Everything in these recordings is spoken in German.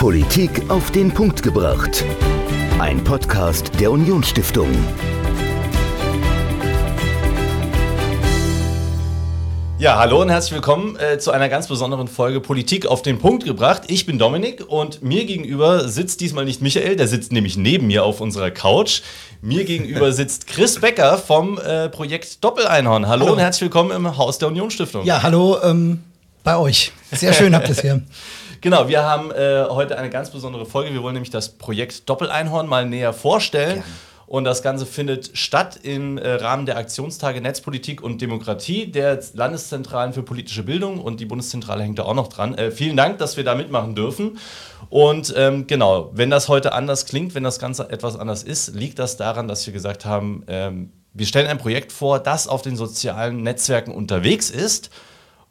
Politik auf den Punkt gebracht. Ein Podcast der Unionsstiftung. Ja, hallo und herzlich willkommen äh, zu einer ganz besonderen Folge Politik auf den Punkt gebracht. Ich bin Dominik und mir gegenüber sitzt diesmal nicht Michael, der sitzt nämlich neben mir auf unserer Couch. Mir gegenüber sitzt Chris Becker vom äh, Projekt Doppeleinhorn. Hallo, hallo, und herzlich willkommen im Haus der Unionsstiftung. Ja, hallo ähm, bei euch. Sehr schön habt ihr es hier. Genau, wir haben äh, heute eine ganz besondere Folge. Wir wollen nämlich das Projekt Doppeleinhorn mal näher vorstellen. Gerne. Und das Ganze findet statt im äh, Rahmen der Aktionstage Netzpolitik und Demokratie der Landeszentralen für politische Bildung und die Bundeszentrale hängt da auch noch dran. Äh, vielen Dank, dass wir da mitmachen dürfen. Und ähm, genau, wenn das heute anders klingt, wenn das Ganze etwas anders ist, liegt das daran, dass wir gesagt haben, ähm, wir stellen ein Projekt vor, das auf den sozialen Netzwerken unterwegs ist.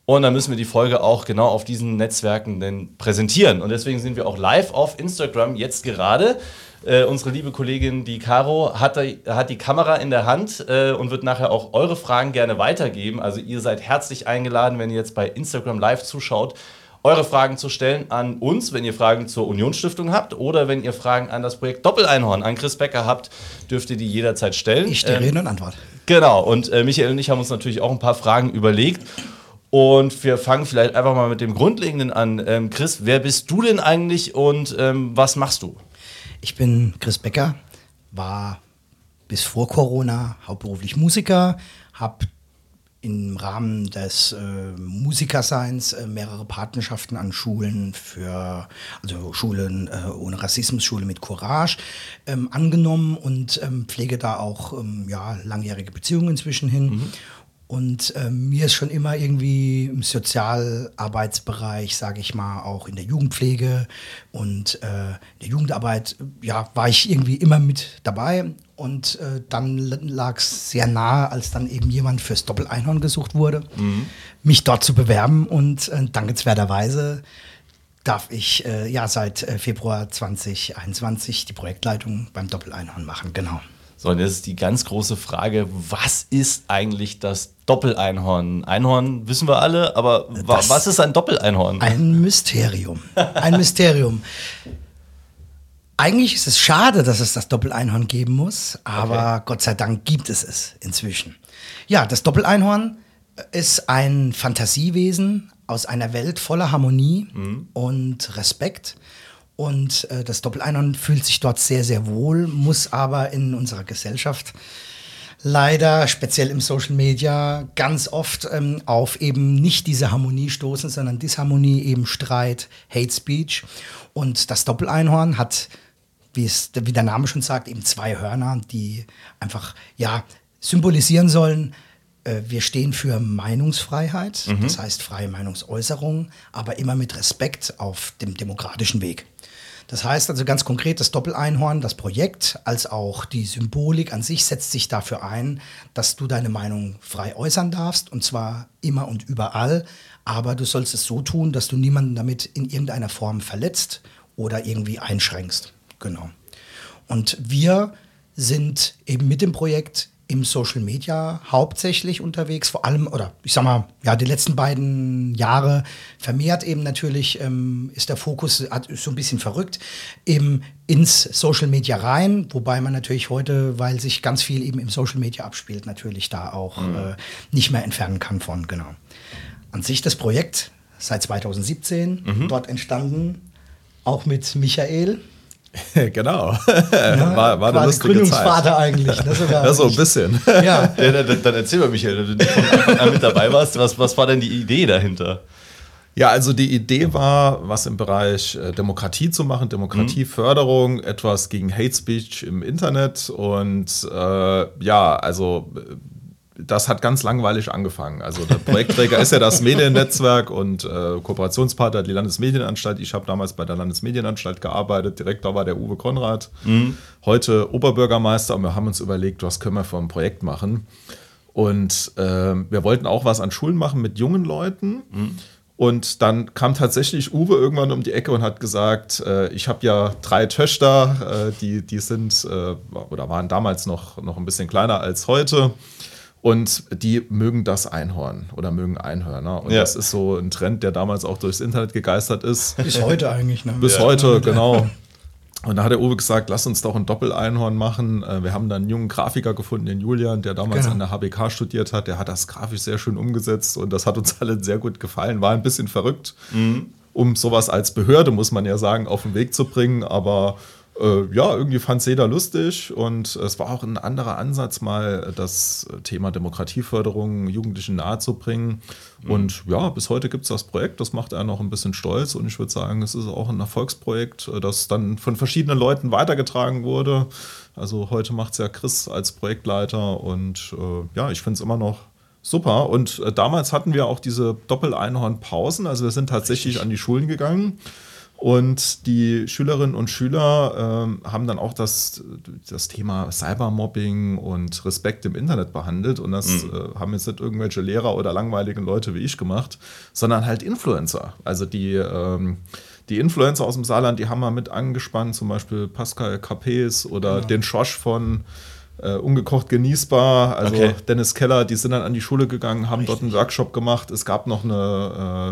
Und dann müssen wir die Folge auch genau auf diesen Netzwerken denn präsentieren. Und deswegen sind wir auch live auf Instagram jetzt gerade. Äh, unsere liebe Kollegin, die Caro, hat, hat die Kamera in der Hand äh, und wird nachher auch eure Fragen gerne weitergeben. Also ihr seid herzlich eingeladen, wenn ihr jetzt bei Instagram live zuschaut, eure Fragen zu stellen an uns, wenn ihr Fragen zur Unionsstiftung habt oder wenn ihr Fragen an das Projekt Doppeleinhorn, an Chris Becker habt, dürft ihr die jederzeit stellen. Ich stehe ähm, Rede und Antwort. Genau, und äh, Michael und ich haben uns natürlich auch ein paar Fragen überlegt. Und wir fangen vielleicht einfach mal mit dem Grundlegenden an. Ähm, Chris, wer bist du denn eigentlich und ähm, was machst du? Ich bin Chris Becker, war bis vor Corona hauptberuflich Musiker, habe im Rahmen des äh, Musikerseins äh, mehrere Partnerschaften an Schulen für, also Schulen äh, ohne Rassismus, Schule mit Courage ähm, angenommen und ähm, pflege da auch ähm, ja, langjährige Beziehungen inzwischen hin. Mhm. Und äh, mir ist schon immer irgendwie im Sozialarbeitsbereich, sage ich mal, auch in der Jugendpflege und äh, der Jugendarbeit, ja, war ich irgendwie immer mit dabei. Und äh, dann lag es sehr nahe, als dann eben jemand fürs Doppel-Einhorn gesucht wurde, mhm. mich dort zu bewerben. Und äh, dankenswerterweise darf ich äh, ja seit äh, Februar 2021 die Projektleitung beim Doppel-Einhorn machen, genau. So, und jetzt ist die ganz große Frage, was ist eigentlich das Doppeleinhorn? Einhorn wissen wir alle, aber das was ist ein Doppeleinhorn? Ein Mysterium. Ein Mysterium. Eigentlich ist es schade, dass es das Doppeleinhorn geben muss, aber okay. Gott sei Dank gibt es es inzwischen. Ja, das Doppeleinhorn ist ein Fantasiewesen aus einer Welt voller Harmonie mhm. und Respekt. Und äh, das Doppeleinhorn fühlt sich dort sehr, sehr wohl, muss aber in unserer Gesellschaft leider, speziell im Social Media, ganz oft ähm, auf eben nicht diese Harmonie stoßen, sondern Disharmonie, eben Streit, Hate Speech. Und das Doppeleinhorn hat, wie, es, wie der Name schon sagt, eben zwei Hörner, die einfach, ja, symbolisieren sollen, äh, wir stehen für Meinungsfreiheit, mhm. das heißt freie Meinungsäußerung, aber immer mit Respekt auf dem demokratischen Weg. Das heißt also ganz konkret, das Doppeleinhorn, das Projekt, als auch die Symbolik an sich setzt sich dafür ein, dass du deine Meinung frei äußern darfst und zwar immer und überall, aber du sollst es so tun, dass du niemanden damit in irgendeiner Form verletzt oder irgendwie einschränkst. Genau. Und wir sind eben mit dem Projekt im Social Media hauptsächlich unterwegs, vor allem, oder ich sag mal, ja, die letzten beiden Jahre vermehrt eben natürlich ähm, ist der Fokus so ein bisschen verrückt, eben ins Social Media rein, wobei man natürlich heute, weil sich ganz viel eben im Social Media abspielt, natürlich da auch mhm. äh, nicht mehr entfernen kann von, genau. An sich das Projekt seit 2017 mhm. dort entstanden, auch mit Michael, genau. Ja, war, war eine lustige Gründungsvater Zeit. eigentlich. Ne, ja, so ein bisschen. Ja. ja dann, dann, erzähl mal, Michael, wenn du von Anfang an mit dabei warst, was, was war denn die Idee dahinter? Ja, also die Idee war, was im Bereich äh, Demokratie zu machen, Demokratieförderung, mhm. etwas gegen Hate Speech im Internet und äh, ja, also das hat ganz langweilig angefangen. Also der Projektträger ist ja das Mediennetzwerk und äh, Kooperationspartner die Landesmedienanstalt. Ich habe damals bei der Landesmedienanstalt gearbeitet. Direktor war der Uwe Konrad, mhm. heute Oberbürgermeister. Und wir haben uns überlegt, was können wir für ein Projekt machen. Und äh, wir wollten auch was an Schulen machen mit jungen Leuten. Mhm. Und dann kam tatsächlich Uwe irgendwann um die Ecke und hat gesagt, äh, ich habe ja drei Töchter, äh, die, die sind äh, oder waren damals noch, noch ein bisschen kleiner als heute. Und die mögen das Einhorn oder mögen Einhörner. Und Ja. das ist so ein Trend, der damals auch durchs Internet gegeistert ist. Bis heute eigentlich. Ne? Bis heute, genau. Und da hat der Uwe gesagt, lass uns doch ein Doppeleinhorn machen. Äh, Wir haben dann einen jungen Grafiker gefunden, den Julian, der damals Genau. an der HBK studiert hat. Der hat das grafisch sehr schön umgesetzt und das hat uns alle sehr gut gefallen. War ein bisschen verrückt, um sowas als Behörde, muss man ja sagen, auf den Weg zu bringen. Aber äh, ja, irgendwie fand es jeder lustig und es war auch ein anderer Ansatz, mal das Thema Demokratieförderung Jugendlichen nahezubringen. Und ja, bis heute gibt es das Projekt, das macht er noch ein bisschen stolz und ich würde sagen, es ist auch ein Erfolgsprojekt, äh, das dann von verschiedenen Leuten weitergetragen wurde. Also heute macht es ja Chris als Projektleiter und äh, ja, ich finde es immer noch super. Und äh, damals hatten wir auch diese Doppel-Einhorn-Pausen, also wir sind tatsächlich an die Schulen gegangen. Und die Schülerinnen und Schüler ähm, haben dann auch das, das Thema Cybermobbing und Respekt im Internet behandelt. Und das äh, haben jetzt nicht irgendwelche Lehrer oder langweiligen Leute wie ich gemacht, sondern halt Influencer. Also die, ähm, die Influencer aus dem Saarland, die haben wir mit angespannt, zum Beispiel Pascal Capes oder den Schosch von äh, Ungekocht genießbar. Also Okay. Dennis Keller, die sind dann an die Schule gegangen, haben dort einen Workshop gemacht. Es gab noch eine,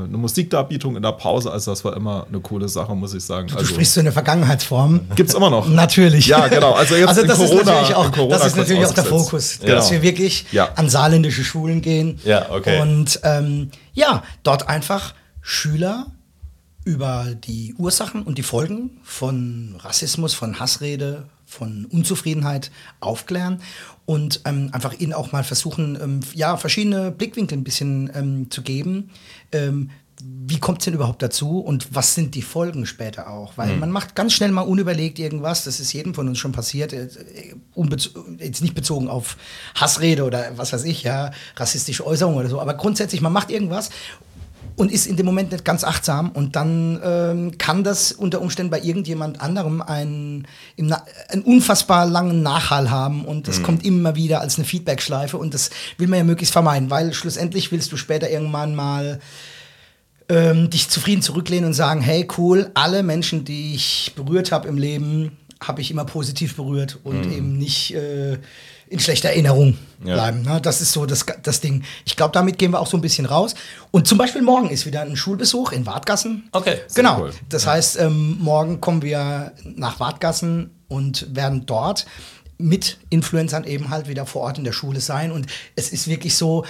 äh, eine Musikdarbietung in der Pause, also das war immer eine coole Sache, muss ich sagen. Du Also sprichst so eine Vergangenheitsform. gibt's immer noch. Natürlich. Ja, genau. Also jetzt also in das Corona- ist natürlich auch, Corona das ist natürlich auch der. Fokus, Genau. dass wir wirklich Ja. an saarländische Schulen gehen. Ja, okay. Und ähm, ja, dort einfach Schüler über die Ursachen und die Folgen von Rassismus, von Hassrede, von Unzufriedenheit aufklären und ähm, einfach ihnen auch mal versuchen, ähm, ja, verschiedene Blickwinkel ein bisschen ähm, zu geben. Ähm, wie kommt es denn überhaupt dazu und was sind die Folgen später auch? Weil man macht ganz schnell mal unüberlegt irgendwas, das ist jedem von uns schon passiert, äh, unbez- jetzt nicht bezogen auf Hassrede oder was weiß ich, ja, rassistische Äußerungen oder so, aber grundsätzlich, man macht irgendwas und ist in dem Moment nicht ganz achtsam. Und dann ähm, kann das unter Umständen bei irgendjemand anderem einen, einen unfassbar langen Nachhall haben. Und das kommt immer wieder als eine Feedbackschleife. Und das will man ja möglichst vermeiden, weil schlussendlich willst du später irgendwann mal ähm, dich zufrieden zurücklehnen und sagen, hey cool, alle Menschen, die ich berührt habe im Leben, habe ich immer positiv berührt und eben nicht äh, in schlechter Erinnerung Ja. bleiben. Ne? Das ist so das, das Ding. Ich glaube, damit gehen wir auch so ein bisschen raus. Und zum Beispiel morgen ist wieder ein Schulbesuch in Wartgassen. Okay, Genau. cool. Das heißt, ähm, morgen kommen wir nach Wartgassen und werden dort mit Influencern eben halt wieder vor Ort in der Schule sein. Und es ist wirklich so,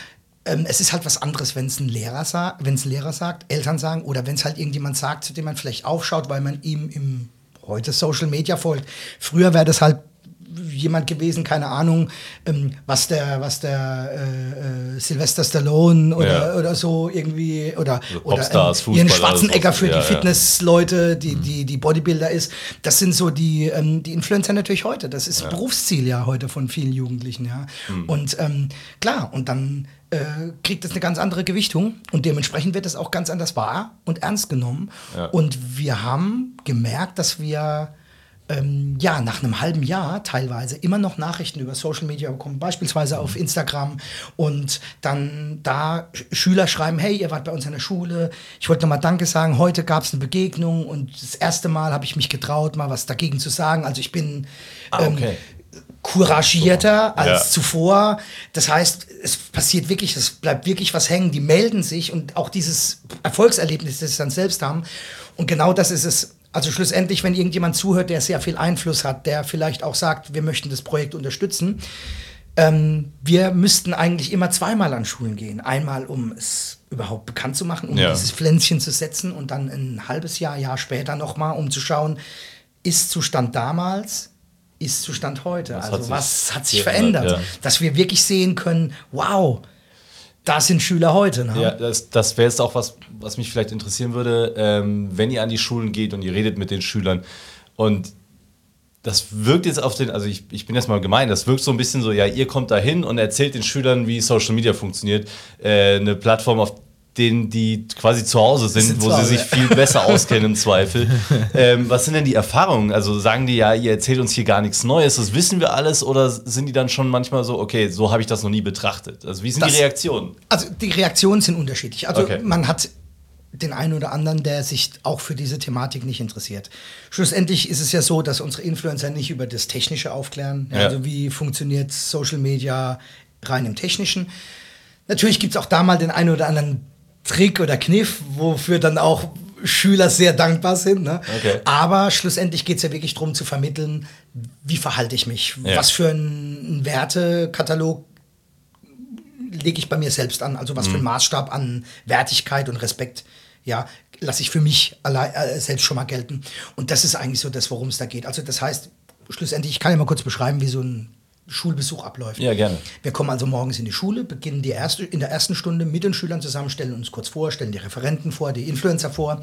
ähm, es ist halt was anderes, wenn es ein Lehrer sagt, wenn es ein Lehrer sagt, Eltern sagen oder wenn es halt irgendjemand sagt, zu dem man vielleicht aufschaut, weil man ihm im heute Social Media folgt. Früher wäre das halt jemand gewesen, keine Ahnung, ähm, was der, was der äh, äh, Sylvester Stallone oder, Ja. oder so irgendwie oder, Also oder Popstars, ähm, Ihren Fußballer, Schwarzenegger für die Ja, ja. Fitnessleute, die, die, die Bodybuilder ist. Das sind so die, ähm, die Influencer natürlich heute. Das ist Berufsziel ja heute von vielen Jugendlichen, ja. Und ähm, klar, und dann äh, kriegt das eine ganz andere Gewichtung und dementsprechend wird das auch ganz anders wahr und ernst genommen. Ja. Und wir haben gemerkt, dass wir ähm, ja, nach einem halben Jahr teilweise immer noch Nachrichten über Social Media bekommen, beispielsweise auf Instagram und dann da Sch- Schüler schreiben, hey, ihr wart bei uns an der Schule, ich wollte nochmal Danke sagen, heute gab es eine Begegnung und das erste Mal habe ich mich getraut, mal was dagegen zu sagen. Also ich bin Ah, okay. couragierter als Ja. zuvor. Das heißt, es passiert wirklich, es bleibt wirklich was hängen. Die melden sich und auch dieses Erfolgserlebnis, das sie dann selbst haben. Und genau das ist es. Also schlussendlich, wenn irgendjemand zuhört, der sehr viel Einfluss hat, der vielleicht auch sagt, wir möchten das Projekt unterstützen, ähm, wir müssten eigentlich immer zweimal an Schulen gehen. Einmal, um es überhaupt bekannt zu machen, um Ja. dieses Pflänzchen zu setzen und dann ein halbes Jahr, Jahr später nochmal, um zu schauen, ist Zustand damals, ist Zustand heute. Was hat also sich was hat sich verändert? ja. Dass wir wirklich sehen können, wow, da sind Schüler heute. Ne? Ja, das, das wäre jetzt auch was, was mich vielleicht interessieren würde, ähm, wenn ihr an die Schulen geht und ihr redet mit den Schülern und das wirkt jetzt auf den, also ich, ich bin jetzt mal gemein, das wirkt so ein bisschen so, ja, ihr kommt da hin und erzählt den Schülern, wie Social Media funktioniert. Äh, eine Plattform, auf denen die quasi zu Hause sind, Sind wo sie sich viel besser auskennen im Zweifel. Ähm, was sind denn die Erfahrungen? Also sagen die ja, ihr erzählt uns hier gar nichts Neues, das wissen wir alles, oder sind die dann schon manchmal so, okay, so habe ich das noch nie betrachtet? Also wie sind Das- die Reaktionen? Also die Reaktionen sind unterschiedlich. Also Okay. man hat den einen oder anderen, der sich auch für diese Thematik nicht interessiert. Schlussendlich ist es ja so, dass unsere Influencer nicht über das Technische aufklären. Ja, Ja. Also wie funktioniert Social Media rein im Technischen. Natürlich gibt es auch da mal den einen oder anderen Trick oder Kniff, wofür dann auch Schüler sehr dankbar sind. Ne? Okay. Aber schlussendlich geht es ja wirklich darum zu vermitteln, wie verhalte ich mich, Ja. was für einen Wertekatalog lege ich bei mir selbst an, also was für einen Maßstab an Wertigkeit und Respekt, ja, lasse ich für mich allein, äh, selbst schon mal gelten. Und das ist eigentlich so das, worum es da geht. Also das heißt, schlussendlich, ich kann ja mal kurz beschreiben, wie so ein Schulbesuch abläuft. Ja, gerne. Wir kommen also morgens in die Schule, beginnen die erste, in der ersten Stunde mit den Schülern zusammen, stellen uns kurz vor, stellen die Referenten vor, die Influencer vor.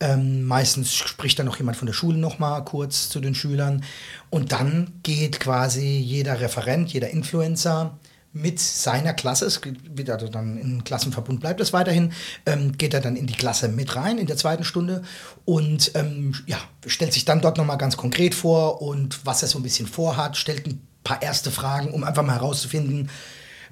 Ähm, meistens spricht dann noch jemand von der Schule noch mal kurz zu den Schülern. Und dann geht quasi jeder Referent, jeder Influencer mit seiner Klasse, es wird also dann im Klassenverbund bleibt es weiterhin, ähm, geht er dann in die Klasse mit rein in der zweiten Stunde und ähm, ja, stellt sich dann dort nochmal ganz konkret vor und was er so ein bisschen vorhat, stellt ein paar erste Fragen, um einfach mal herauszufinden,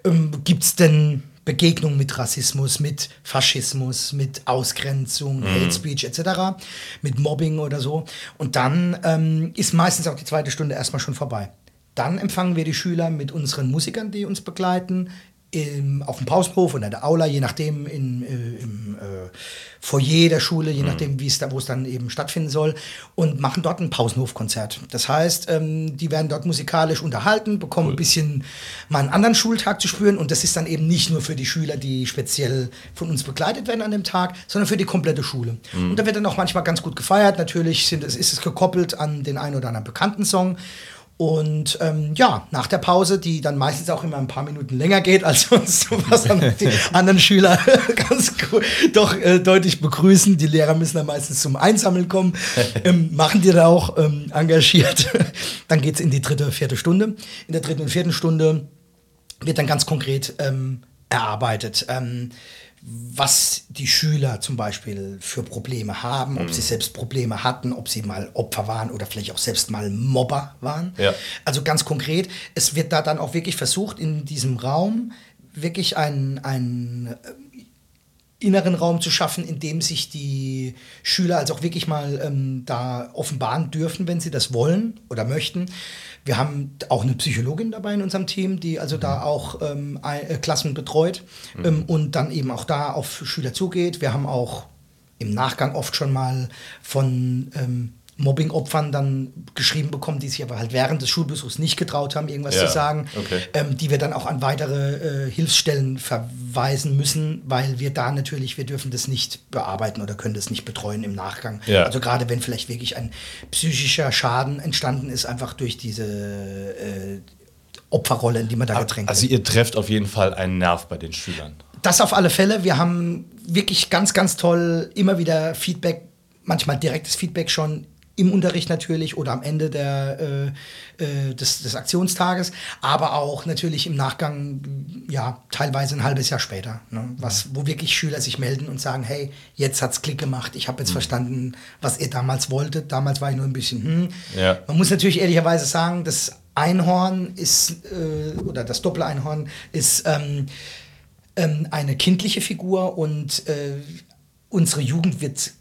ähm, gibt es denn Begegnungen mit Rassismus, mit Faschismus, mit Ausgrenzung, Hate Speech etc., mit Mobbing oder so. Und dann ähm, ist meistens auch die zweite Stunde erstmal schon vorbei. Dann empfangen wir die Schüler mit unseren Musikern, die uns begleiten, im, auf dem Pausenhof oder in der Aula, je nachdem, in, äh, im äh, Foyer der Schule, je nachdem, wie es da, wo es dann eben stattfinden soll, und machen dort ein Pausenhofkonzert. Das heißt, ähm, die werden dort musikalisch unterhalten, bekommen ein bisschen mal einen anderen Schultag zu spüren und das ist dann eben nicht nur für die Schüler, die speziell von uns begleitet werden an dem Tag, sondern für die komplette Schule. Und da wird dann auch manchmal ganz gut gefeiert. Natürlich sind, ist es gekoppelt an den einen oder anderen bekannten Song. Und ähm, ja, nach der Pause, die dann meistens auch immer ein paar Minuten länger geht als sonst, was dann die anderen Schüler ganz cool, doch äh, deutlich begrüßen. Die Lehrer müssen dann meistens zum Einsammeln kommen, ähm, machen die da auch ähm, engagiert. dann geht es in die dritte, vierte Stunde. In der dritten und vierten Stunde wird dann ganz konkret ähm, erarbeitet, ähm, was die Schüler zum Beispiel für Probleme haben, ob sie selbst Probleme hatten, ob sie mal Opfer waren oder vielleicht auch selbst mal Mobber waren. Ja. Also ganz konkret, es wird da dann auch wirklich versucht, in diesem Raum wirklich einen, einen inneren Raum zu schaffen, in dem sich die Schüler also auch wirklich mal ähm, da offenbaren dürfen, wenn sie das wollen oder möchten. Wir haben auch eine Psychologin dabei in unserem Team, die also da auch ähm, äh, Klassen betreut ähm, und dann eben auch da auf Schüler zugeht. Wir haben auch im Nachgang oft schon mal von ähm, Mobbing-Opfern dann geschrieben bekommen, die sich aber halt während des Schulbesuchs nicht getraut haben, irgendwas Ja, zu sagen, okay. ähm, die wir dann auch an weitere äh, Hilfsstellen verweisen müssen, weil wir da natürlich, wir dürfen das nicht bearbeiten oder können das nicht betreuen im Nachgang. Ja. Also gerade wenn vielleicht wirklich ein psychischer Schaden entstanden ist, einfach durch diese äh, Opferrolle, in die man da gedrängt Also wird. ihr trefft auf jeden Fall einen Nerv bei den Schülern. Das auf alle Fälle. Wir haben wirklich ganz, ganz toll immer wieder Feedback, manchmal direktes Feedback schon im Unterricht natürlich oder am Ende der, äh, äh, des, des Aktionstages, aber auch natürlich im Nachgang, ja, teilweise ein halbes Jahr später, ne, was, wo wirklich Schüler sich melden und sagen, hey, jetzt hat's Klick gemacht, ich habe jetzt verstanden, was ihr damals wolltet, damals war ich nur ein bisschen, hm. Ja. Man muss natürlich ehrlicherweise sagen, das Einhorn ist, äh, oder das Doppeleinhorn ist ähm, ähm, eine kindliche Figur und äh, unsere Jugend wird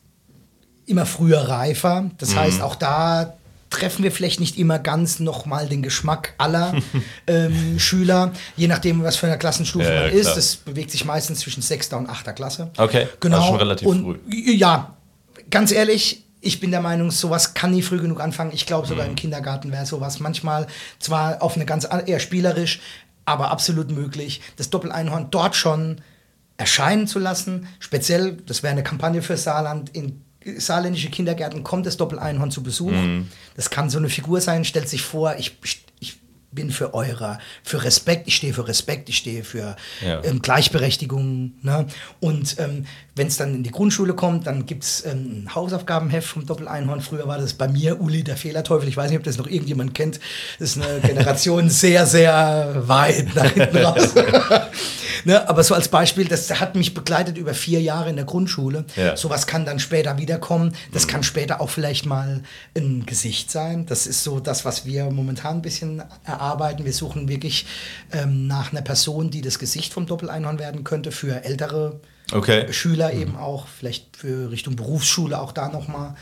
immer früher reifer. Das heißt, auch da treffen wir vielleicht nicht immer ganz nochmal den Geschmack aller ähm, Schüler, je nachdem, was für eine Klassenstufe Ja, ja, man ist. klar. Das bewegt sich meistens zwischen sechster und achter Klasse. Okay, genau. also schon relativ und, früh. Ja, ganz ehrlich, ich bin der Meinung, sowas kann nie früh genug anfangen. Ich glaube, Mhm. sogar im Kindergarten wäre sowas manchmal zwar auf eine ganz an- eher spielerisch, aber absolut möglich, das Doppeleinhorn dort schon erscheinen zu lassen. Speziell, das wäre eine Kampagne für Saarland, in saarländische Kindergärten kommt das Doppeleinhorn zu Besuch. Mhm. Das kann so eine Figur sein, stellt sich vor, ich, ich bin für eure, für Respekt, ich stehe für Respekt, ich stehe für Ja. ähm, Gleichberechtigung. Ne? Und ähm, wenn es dann in die Grundschule kommt, dann gibt es ähm, ein Hausaufgabenheft vom Doppeleinhorn. Früher war das bei mir Uli der Fehlerteufel. Ich weiß nicht, ob das noch irgendjemand kennt. Das ist eine Generation sehr, sehr weit nach hinten raus. ne? Aber so als Beispiel, das hat mich begleitet über vier Jahre in der Grundschule. Ja. Sowas kann dann später wiederkommen. Das kann später auch vielleicht mal ein Gesicht sein. Das ist so das, was wir momentan ein bisschen erarbeiten. Wir suchen wirklich ähm, nach einer Person, die das Gesicht vom Doppeleinhorn werden könnte für ältere Okay. Schüler eben auch, vielleicht für Richtung Berufsschule auch da nochmal.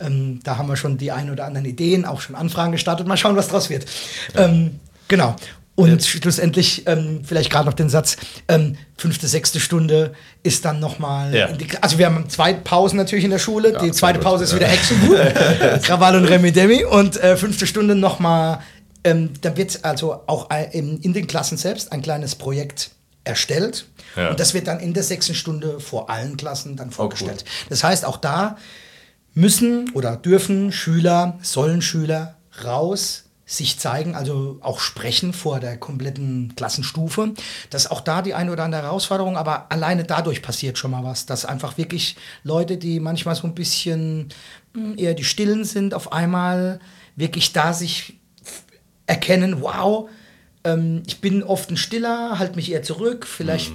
Ähm, da haben wir schon die ein oder anderen Ideen, auch schon Anfragen gestartet. Mal schauen, was draus wird. Ähm, genau. Und schlussendlich, ähm, vielleicht gerade noch den Satz, ähm, fünfte, sechste Stunde ist dann nochmal. Ja. Also, wir haben zwei Pausen natürlich in der Schule. die sehr zweite Pause ist ja. wieder Hexenbuch, Krawall und Remi Demi. Und äh, fünfte Stunde nochmal. Ähm, da wird also auch in, in den Klassen selbst ein kleines Projekt erstellt. Ja. Und das wird dann in der sechsten Stunde vor allen Klassen dann vorgestellt. Das heißt, auch da müssen oder dürfen Schüler, sollen Schüler raus sich zeigen, also auch sprechen vor der kompletten Klassenstufe. Das ist auch da die eine oder andere Herausforderung, aber alleine dadurch passiert schon mal was, dass einfach wirklich Leute, die manchmal so ein bisschen mh, eher die Stillen sind, auf einmal wirklich da sich erkennen, wow, ähm, ich bin oft ein Stiller, halte mich eher zurück, vielleicht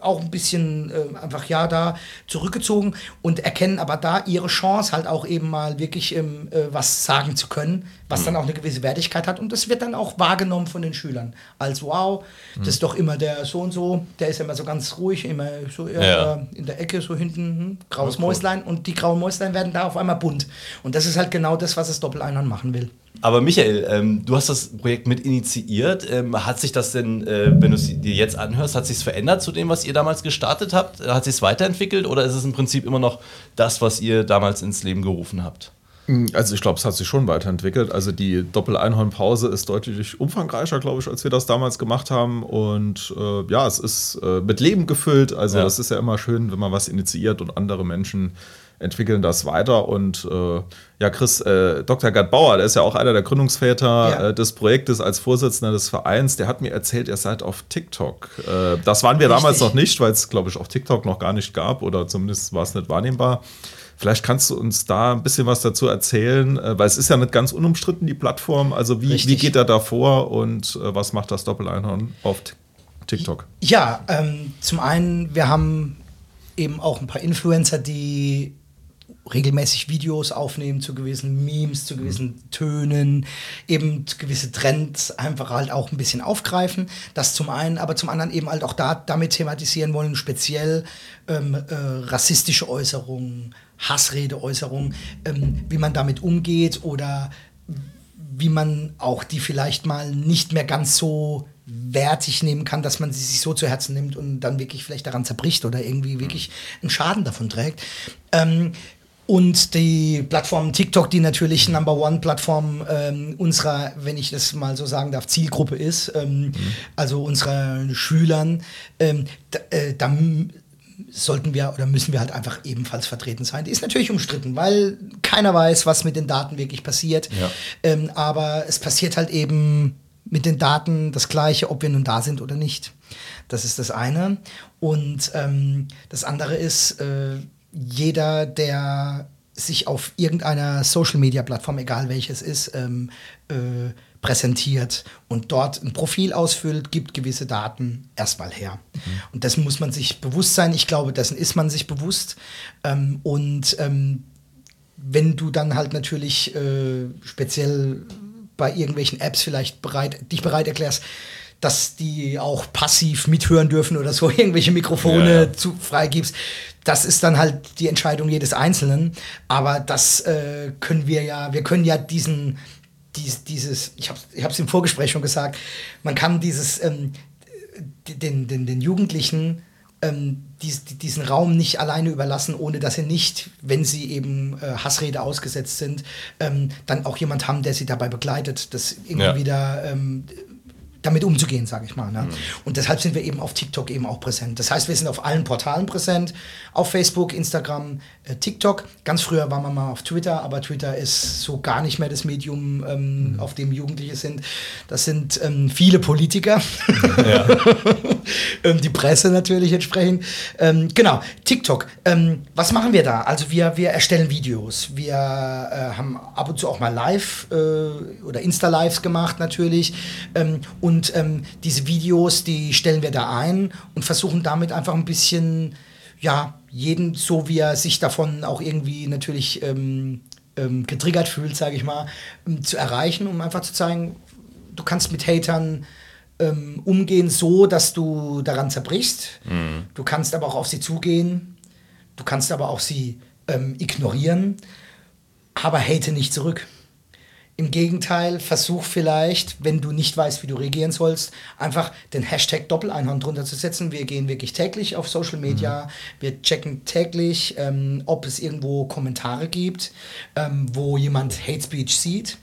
auch ein bisschen äh, einfach ja da zurückgezogen und erkennen aber da ihre Chance halt auch eben mal wirklich ähm, äh, was sagen zu können, was dann auch eine gewisse Wertigkeit hat und das wird dann auch wahrgenommen von den Schülern als wow, das ist doch immer der so und so, der ist ja immer so ganz ruhig, immer so eher Ja. in der Ecke so hinten, hm, graues. Mäuslein und die grauen Mäuslein werden da auf einmal bunt und das ist halt genau das, was das Doppel-Einhorn machen will. Aber Michael, ähm, du hast das Projekt mit initiiert. Ähm, hat sich das denn, äh, wenn du es dir jetzt anhörst, hat sich verändert zu dem, was ihr damals gestartet habt? Hat sich es weiterentwickelt oder ist es im Prinzip immer noch das, was ihr damals ins Leben gerufen habt? Also ich glaube, es hat sich schon weiterentwickelt. Also die Doppel-Einhorn-Pause ist deutlich umfangreicher, glaube ich, als wir das damals gemacht haben. Und äh, ja, es ist äh, mit Leben gefüllt. Also Ja. das ist ja immer schön, wenn man was initiiert und andere Menschen entwickeln das weiter. Und äh, ja, Chris, äh, Dr. Gerd Bauer, der ist ja auch einer der Gründungsväter Ja. äh, des Projektes als Vorsitzender des Vereins, der hat mir erzählt, ihr seid auf TikTok. Äh, das waren wir damals Richtig. noch nicht, weil es, glaube ich, auf TikTok noch gar nicht gab oder zumindest war es nicht wahrnehmbar. Vielleicht kannst du uns da ein bisschen was dazu erzählen, äh, weil es ist ja nicht ganz unumstritten, die Plattform. Also wie, wie geht er da vor und äh, was macht das Doppel-Einhorn auf Tik- TikTok? Ja, ähm, zum einen, wir haben eben auch ein paar Influencer, die regelmäßig Videos aufnehmen zu gewissen Memes, zu gewissen Tönen, eben gewisse Trends einfach halt auch ein bisschen aufgreifen. Das zum einen, aber zum anderen eben halt auch da damit thematisieren wollen, speziell ähm, äh, rassistische Äußerungen, Hassredeäußerungen, ähm, wie man damit umgeht oder wie man auch die vielleicht mal nicht mehr ganz so wertig nehmen kann, dass man sie sich so zu Herzen nimmt und dann wirklich vielleicht daran zerbricht oder irgendwie wirklich einen Schaden davon trägt. Ähm, und die Plattform TikTok, die natürlich Number One-Plattform ähm, unserer, wenn ich das mal so sagen darf, Zielgruppe ist, ähm, also unserer Schülern, ähm, da, äh, da sollten wir oder müssen wir halt einfach ebenfalls vertreten sein. Die ist natürlich umstritten, weil keiner weiß, was mit den Daten wirklich passiert. Ja. Ähm, aber es passiert halt eben mit den Daten das Gleiche, ob wir nun da sind oder nicht. Das ist das eine. Und ähm, das andere ist, äh, jeder, der sich auf irgendeiner Social-Media-Plattform, egal welches ist, ähm, äh, präsentiert und dort ein Profil ausfüllt, gibt gewisse Daten erstmal her. Und dessen muss man sich bewusst sein. Ich glaube, dessen ist man sich bewusst. Ähm, und ähm, wenn du dann halt natürlich äh, speziell bei irgendwelchen Apps vielleicht bereit, dich bereit erklärst, dass die auch passiv mithören dürfen oder so irgendwelche Mikrofone Ja, ja. zu freigibst, das ist dann halt die Entscheidung jedes Einzelnen. Aber das äh, können wir ja, wir können ja diesen, dies, dieses, ich habe ich es im Vorgespräch schon gesagt, man kann dieses, ähm, den, den, den Jugendlichen ähm, dies, die- diesen Raum nicht alleine überlassen, ohne dass sie nicht, wenn sie eben äh, Hassrede ausgesetzt sind, ähm, dann auch jemand haben, der sie dabei begleitet, das irgendwie Ja. wieder ähm, damit umzugehen, sage ich mal. Ne? Und deshalb sind wir eben auf TikTok eben auch präsent. Das heißt, wir sind auf allen Portalen präsent, auf Facebook, Instagram, äh, TikTok. Ganz früher waren wir mal auf Twitter, aber Twitter ist so gar nicht mehr das Medium, ähm, auf dem Jugendliche sind. Das sind ähm, viele Politiker. ähm, die Presse natürlich entsprechend. Ähm, genau, TikTok. Ähm, was machen wir da? Also wir, wir erstellen Videos. Wir äh, haben ab und zu auch mal Live äh, oder Insta-Lives gemacht natürlich. Ähm, und ähm, diese Videos, die stellen wir da ein und versuchen damit einfach ein bisschen, ja, jeden so wie er sich davon auch irgendwie natürlich ähm, ähm, getriggert fühlt, sage ich mal, ähm, zu erreichen, um einfach zu zeigen, du kannst mit Hatern ähm, umgehen, so dass du daran zerbrichst. Du kannst aber auch auf sie zugehen. Du kannst aber auch sie ähm, ignorieren. Aber hate nicht zurück. Im Gegenteil, versuch vielleicht, wenn du nicht weißt, wie du reagieren sollst, einfach den Hashtag Doppeleinhorn drunter zu setzen. Wir gehen wirklich täglich auf Social Media. Mhm. Wir checken täglich, ähm, ob es irgendwo Kommentare gibt, ähm, wo jemand Hate Speech sieht.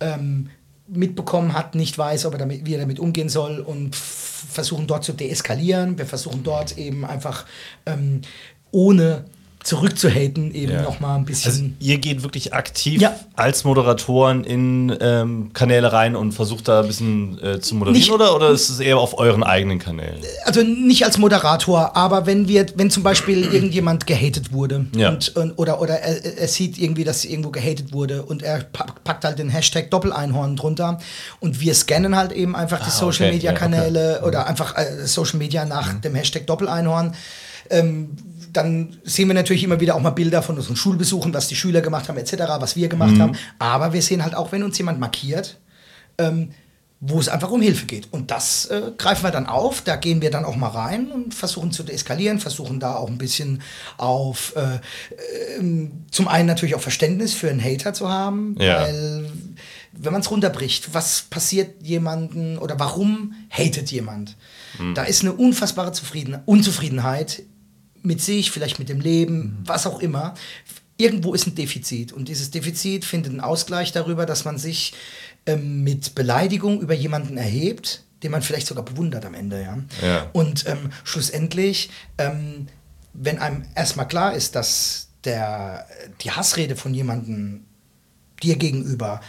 Ähm, mitbekommen hat, nicht weiß, ob er damit, wie er damit umgehen soll und versuchen dort zu deeskalieren. Wir versuchen dort eben einfach ähm, ohne zurückzuhaten, eben ja. nochmal ein bisschen. Also ihr geht wirklich aktiv ja. als Moderatoren in ähm, Kanäle rein und versucht da ein bisschen äh, zu moderieren nicht, oder, oder ist es eher auf euren eigenen Kanälen? Also nicht als Moderator, aber wenn wir, wenn zum Beispiel irgendjemand gehatet wurde ja. und, und, oder, oder er, er, sieht irgendwie, dass irgendwo gehatet wurde und er packt halt den Hashtag Doppeleinhorn drunter und wir scannen halt eben einfach die ah, Social Media Kanäle okay. oder mhm. einfach äh, Social Media nach mhm. dem Hashtag Doppeleinhorn. Ähm, dann sehen wir natürlich immer wieder auch mal Bilder von unseren Schulbesuchen, was die Schüler gemacht haben, etc., was wir gemacht mhm. haben. Aber wir sehen halt auch, wenn uns jemand markiert, ähm, wo es einfach um Hilfe geht. Und das äh, greifen wir dann auf, da gehen wir dann auch mal rein und versuchen zu deeskalieren, versuchen da auch ein bisschen auf, äh, äh, zum einen natürlich auch Verständnis für einen Hater zu haben, ja. weil wenn man es runterbricht, was passiert jemanden oder warum hatet jemand? Mhm. Da ist eine unfassbare Zufrieden Unzufriedenheit mit sich, vielleicht mit dem Leben, mhm. was auch immer. Irgendwo ist ein Defizit und dieses Defizit findet einen Ausgleich darüber, dass man sich ähm, mit Beleidigung über jemanden erhebt, den man vielleicht sogar bewundert am Ende. Ja? ja. Und ähm, schlussendlich, ähm, wenn einem erstmal klar ist, dass der, die Hassrede von jemandem dir gegenüber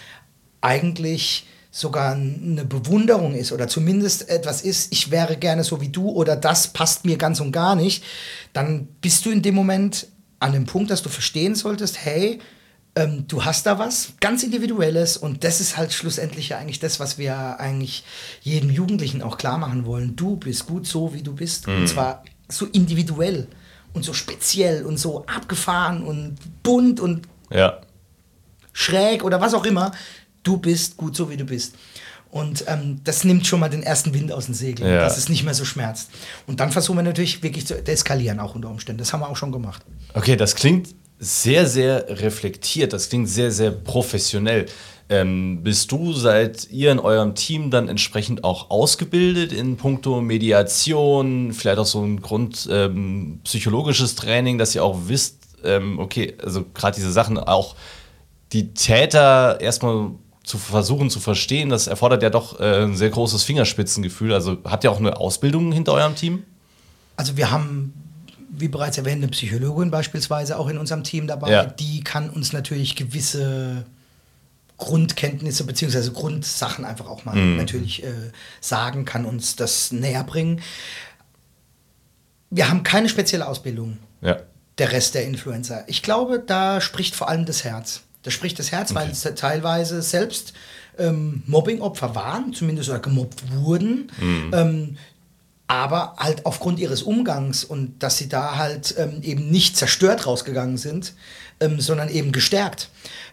eigentlich sogar eine Bewunderung ist oder zumindest etwas ist, ich wäre gerne so wie du oder das passt mir ganz und gar nicht, dann bist du in dem Moment an dem Punkt, dass du verstehen solltest, hey, ähm, du hast da was ganz Individuelles und das ist halt schlussendlich ja eigentlich das, was wir eigentlich jedem Jugendlichen auch klar machen wollen. Du bist gut so, wie du bist mhm. und zwar so individuell und so speziell und so abgefahren und bunt und ja. schräg oder was auch immer du bist gut so, wie du bist. Und ähm, das nimmt schon mal den ersten Wind aus den Segeln, ja. dass es nicht mehr so schmerzt. Und dann versuchen wir natürlich wirklich zu deeskalieren, auch unter Umständen. Das haben wir auch schon gemacht. Okay, das klingt sehr, sehr reflektiert, das klingt sehr, sehr professionell. Ähm, bist du, seid ihr in eurem Team dann entsprechend auch ausgebildet in puncto Mediation, vielleicht auch so ein grundpsychologisches ähm, Training, dass ihr auch wisst, ähm, okay, also gerade diese Sachen auch die Täter erstmal zu versuchen zu verstehen, das erfordert ja doch äh, ein sehr großes Fingerspitzengefühl. Also habt ihr auch eine Ausbildung hinter eurem Team? Also wir haben, wie bereits erwähnt, eine Psychologin beispielsweise auch in unserem Team dabei. Ja. Die kann uns natürlich gewisse Grundkenntnisse bzw. Grundsachen einfach auch mal mhm. natürlich äh, sagen, kann uns das näher bringen. Wir haben keine spezielle Ausbildung. Ja. Der Rest der Influencer. Ich glaube, da spricht vor allem das Herz. Da spricht das Herz, okay. weil sie teilweise selbst ähm, Mobbing-Opfer waren, zumindest oder gemobbt wurden. Mhm. Ähm, aber halt aufgrund ihres Umgangs und dass sie da halt ähm, eben nicht zerstört rausgegangen sind, ähm, sondern eben gestärkt,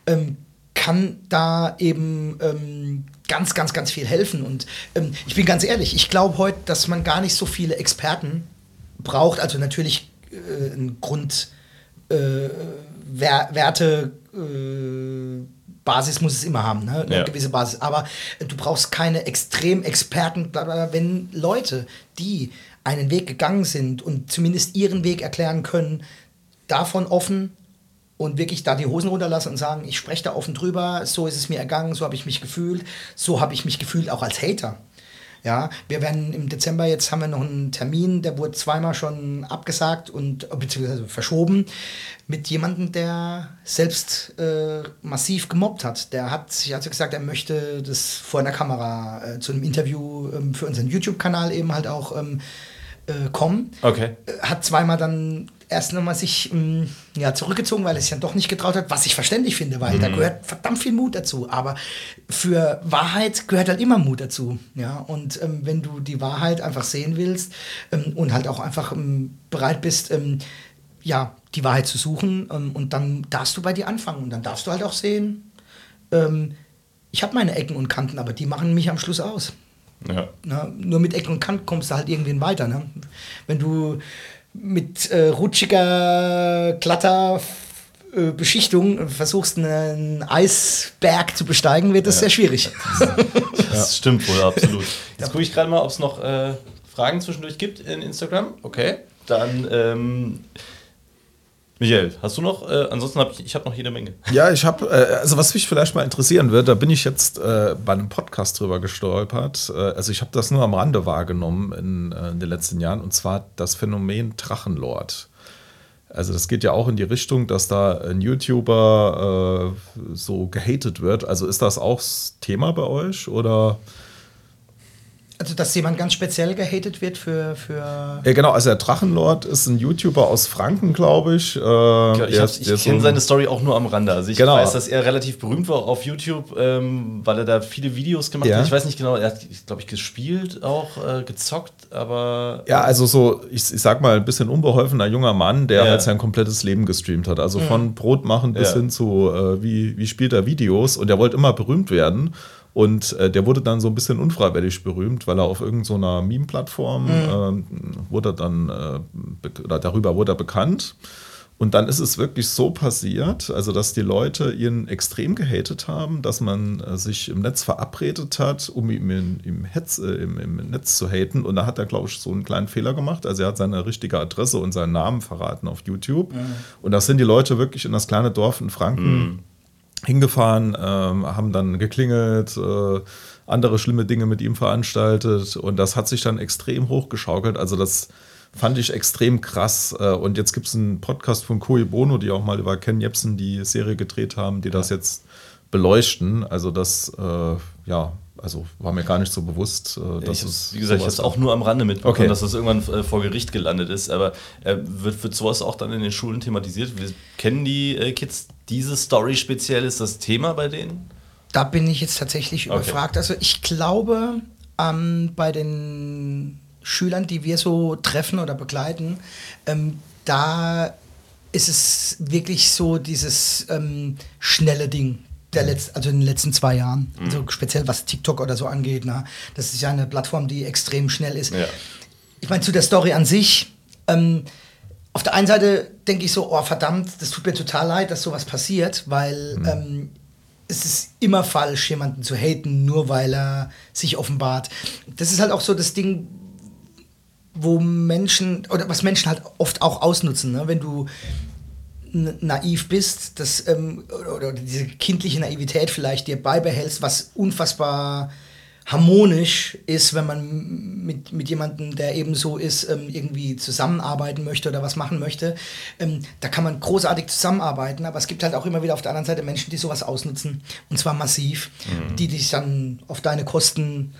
ähm, kann da eben ähm, ganz, ganz, ganz viel helfen. Und ähm, ich bin ganz ehrlich, ich glaube heute, dass man gar nicht so viele Experten braucht. Also natürlich äh, ein Grund. Äh, Werte äh, Basis muss es immer haben, ne? eine ja. gewisse Basis. Aber du brauchst keine Extremexperten, wenn Leute, die einen Weg gegangen sind und zumindest ihren Weg erklären können, davon offen und wirklich da die Hosen runterlassen und sagen, ich spreche da offen drüber, so ist es mir ergangen, so habe ich mich gefühlt, so habe ich mich gefühlt auch als Hater. Ja, wir werden im Dezember, jetzt haben wir noch einen Termin, der wurde zweimal schon abgesagt und beziehungsweise verschoben mit jemandem, der selbst äh, massiv gemobbt hat. Der hat sich also gesagt, er möchte das vor einer Kamera äh, zu einem Interview ähm, für unseren YouTube-Kanal eben halt auch ähm, äh, kommen. Okay. Äh, hat zweimal dann erst nochmal sich ähm, ja, zurückgezogen, weil er sich dann doch nicht getraut hat, was ich verständlich finde, weil mhm. da gehört verdammt viel Mut dazu. Aber für Wahrheit gehört halt immer Mut dazu. Ja? Und ähm, wenn du die Wahrheit einfach sehen willst ähm, und halt auch einfach ähm, bereit bist, ähm, ja, die Wahrheit zu suchen, ähm, und dann darfst du bei dir anfangen. Und dann darfst du halt auch sehen, ich habe meine Ecken und Kanten, aber die machen mich am Schluss aus. Ja. Na, nur mit Ecken und Kanten kommst du halt irgendwen weiter. Ne? Wenn du mit äh, rutschiger, glatter äh, Beschichtung versuchst, einen Eisberg zu besteigen, wird das sehr schwierig. Das stimmt wohl, absolut. Jetzt gucke ich gerade mal, ob es noch äh, Fragen zwischendurch gibt in Instagram. Okay. Dann, ähm, Michael, hast du noch? Äh, ansonsten habe ich, ich hab noch jede Menge. Ja, ich habe, äh, also was mich vielleicht mal interessieren wird, da bin ich jetzt äh, bei einem Podcast drüber gestolpert. Äh, also ich habe das nur am Rande wahrgenommen in, äh, in den letzten Jahren, und zwar das Phänomen Drachenlord. Also das geht ja auch in die Richtung, dass da ein YouTuber äh, so gehatet wird. Also ist das auch Thema bei euch oder? Also, dass jemand ganz speziell gehatet wird für. für Ja, genau, also der Drachenlord ist ein YouTuber aus Franken, glaube ich. Äh, ich hab- ich kenne seine Story auch nur am Rande. Also ich Genau. weiß, dass er relativ berühmt war auf YouTube, ähm, weil er da viele Videos gemacht Ja. hat. Ich weiß nicht genau, er hat, glaube ich, gespielt, auch äh, gezockt, aber Ja, also so, ich, ich sag mal, ein bisschen unbeholfener junger Mann, der Ja. halt sein komplettes Leben gestreamt hat. Also von Brot machen bis Ja. hin zu, äh, wie, wie spielt er Videos. Und er wollte immer berühmt werden. Und äh, der wurde dann so ein bisschen unfreiwillig berühmt, weil er auf irgendeiner Meme-Plattform ähm, wurde er dann, äh, oder darüber wurde er bekannt. Und dann ist es wirklich so passiert, also dass die Leute ihn extrem gehatet haben, dass man äh, sich im Netz verabredet hat, um ihm in, im, Hetz, äh, im, im Netz zu haten. Und da hat er, glaube ich, so einen kleinen Fehler gemacht. Also er hat seine richtige Adresse und seinen Namen verraten auf YouTube. Und da sind die Leute wirklich in das kleine Dorf in Franken hingefahren, ähm, haben dann geklingelt, äh, andere schlimme Dinge mit ihm veranstaltet und das hat sich dann extrem hochgeschaukelt. Also das fand ich extrem krass. Äh, und jetzt gibt es einen Podcast von Koei Bono, die auch mal über Ken Jebsen die Serie gedreht haben, die das jetzt beleuchten. Also das, äh, ja, also war mir gar nicht so bewusst, äh, dass ich es wie gesagt, ich habe es auch nur am Rande mitbekommen, Okay. dass das irgendwann äh, vor Gericht gelandet ist. Aber äh, wird, wird sowas auch dann in den Schulen thematisiert? Wir, kennen die äh, Kids diese Story speziell? Ist das Thema bei denen? Da bin ich jetzt tatsächlich Okay. überfragt. Also ich glaube, ähm, bei den Schülern, die wir so treffen oder begleiten, ähm, da ist es wirklich so dieses ähm, schnelle Ding. Der Letz-, also in den letzten zwei Jahren, also speziell was TikTok oder so angeht. Ne? Das ist ja eine Plattform, die extrem schnell ist. Ja. Ich meine, zu der Story an sich. Ähm, auf der einen Seite denke ich so, oh verdammt, das tut mir total leid, dass sowas passiert, weil ähm, es ist immer falsch, jemanden zu haten, nur weil er sich offenbart. Das ist halt auch so das Ding, wo Menschen, oder was Menschen halt oft auch ausnutzen, ne? wenn du naiv bist, das, ähm, oder, diese kindliche Naivität vielleicht dir beibehältst, was unfassbar harmonisch ist, wenn man mit, mit jemandem, der eben so ist, ähm, irgendwie zusammenarbeiten möchte oder was machen möchte. Ähm, da kann man großartig zusammenarbeiten, aber es gibt halt auch immer wieder auf der anderen Seite Menschen, die sowas ausnutzen. Und zwar massiv, die dich dann auf deine Kosten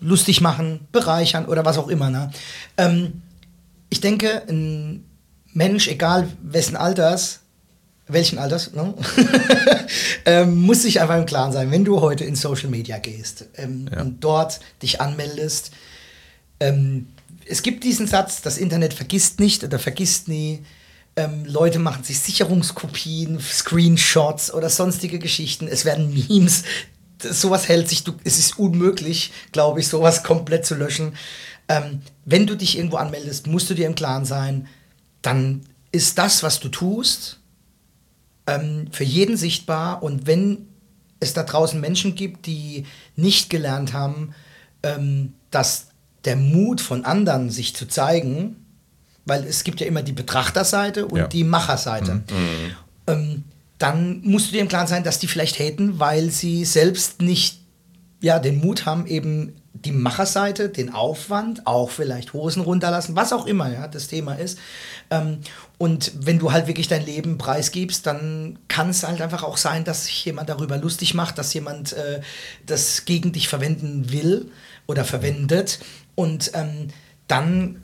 lustig machen, bereichern oder was auch immer. Ne? Ähm, ich denke, ein Mensch, egal wessen Alters, welchen Alters, ne? ähm, muss sich einfach im Klaren sein, wenn du heute in Social Media gehst ähm, Ja. und dort dich anmeldest. Ähm, es gibt diesen Satz, das Internet vergisst nicht oder vergisst nie. Ähm, Leute machen sich Sicherungskopien, Screenshots oder sonstige Geschichten. Es werden Memes. Das, sowas hält sich, du, es ist unmöglich, glaube ich, sowas komplett zu löschen. Ähm, wenn du dich irgendwo anmeldest, musst du dir im Klaren sein, dann ist das, was du tust, ähm, für jeden sichtbar. Und wenn es da draußen Menschen gibt, die nicht gelernt haben, ähm, dass der Mut von anderen, sich zu zeigen, weil es gibt ja immer die Betrachterseite und Ja. die Macherseite, ähm, dann musst du dir im Klaren sein, dass die vielleicht haten, weil sie selbst nicht ja, den Mut haben, eben die Macherseite, den Aufwand, auch vielleicht Hosen runterlassen, was auch immer ja, das Thema ist. Ähm, und wenn du halt wirklich dein Leben preisgibst, dann kann es halt einfach auch sein, dass sich jemand darüber lustig macht, dass jemand äh, das gegen dich verwenden will oder verwendet. Und ähm, dann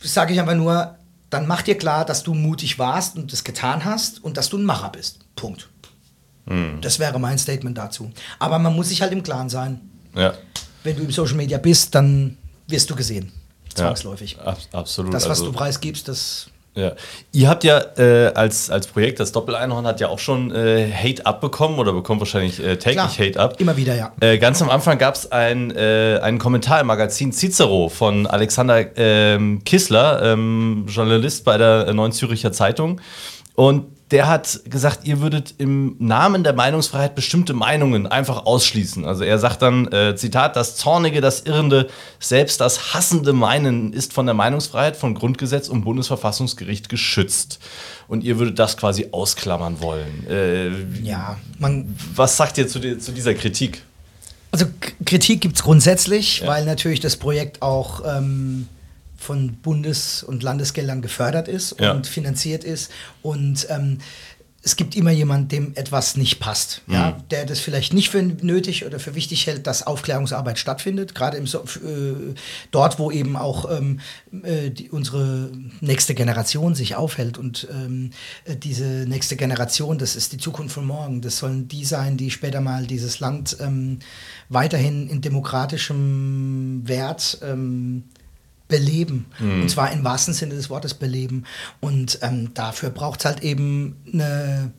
sage ich einfach nur, dann mach dir klar, dass du mutig warst und das getan hast und dass du ein Macher bist. Punkt. Das wäre mein Statement dazu. Aber man muss sich halt im Klaren sein. Ja. Wenn du im Social Media bist, dann wirst du gesehen. Zwangsläufig. Ja, ab, absolut. Das, was Also- du preisgibst, das. Ja. Ihr habt ja äh, als, als Projekt, das Doppeleinhorn hat ja auch schon äh, Hate abbekommen oder bekommt wahrscheinlich äh, täglich Klar, Hate ab. immer wieder, ja. Äh, ganz am Anfang gab es ein, äh, einen Kommentar im Magazin Cicero von Alexander ähm, Kissler, ähm, Journalist bei der äh, Neuen Züricher Zeitung. Und der hat gesagt, ihr würdet im Namen der Meinungsfreiheit bestimmte Meinungen einfach ausschließen. Also er sagt dann, äh, Zitat, das Zornige, das Irrende, selbst das hassende Meinen ist von der Meinungsfreiheit, von Grundgesetz und Bundesverfassungsgericht geschützt. Und ihr würdet das quasi ausklammern wollen. Äh, ja, man. Was sagt ihr zu, die, zu dieser Kritik? Also Kritik gibt es grundsätzlich, ja. weil natürlich das Projekt auch ähm, von Bundes- und Landesgeldern gefördert ist ja. und finanziert ist. Und ähm, es gibt immer jemanden, dem etwas nicht passt, mhm. ja, der das vielleicht nicht für nötig oder für wichtig hält, dass Aufklärungsarbeit stattfindet, gerade im äh, dort, wo eben auch ähm, äh, die, unsere nächste Generation sich aufhält und ähm, äh, diese nächste Generation, das ist die Zukunft von morgen, das sollen die sein, die später mal dieses Land ähm, weiterhin in demokratischem Wert ähm, beleben. Mhm. Und zwar im wahrsten Sinne des Wortes beleben. Und ähm, dafür braucht es halt eben eine,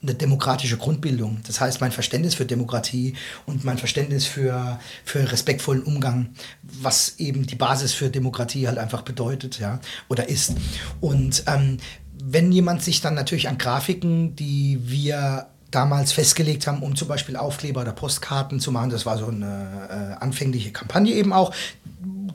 eine demokratische Grundbildung. Das heißt, mein Verständnis für Demokratie und mein Verständnis für, für respektvollen Umgang, was eben die Basis für Demokratie halt einfach bedeutet, ja, oder ist. Und ähm, wenn jemand sich dann natürlich an Grafiken, die wir damals festgelegt haben, um zum Beispiel Aufkleber oder Postkarten zu machen. Das war so eine äh, anfängliche Kampagne eben auch.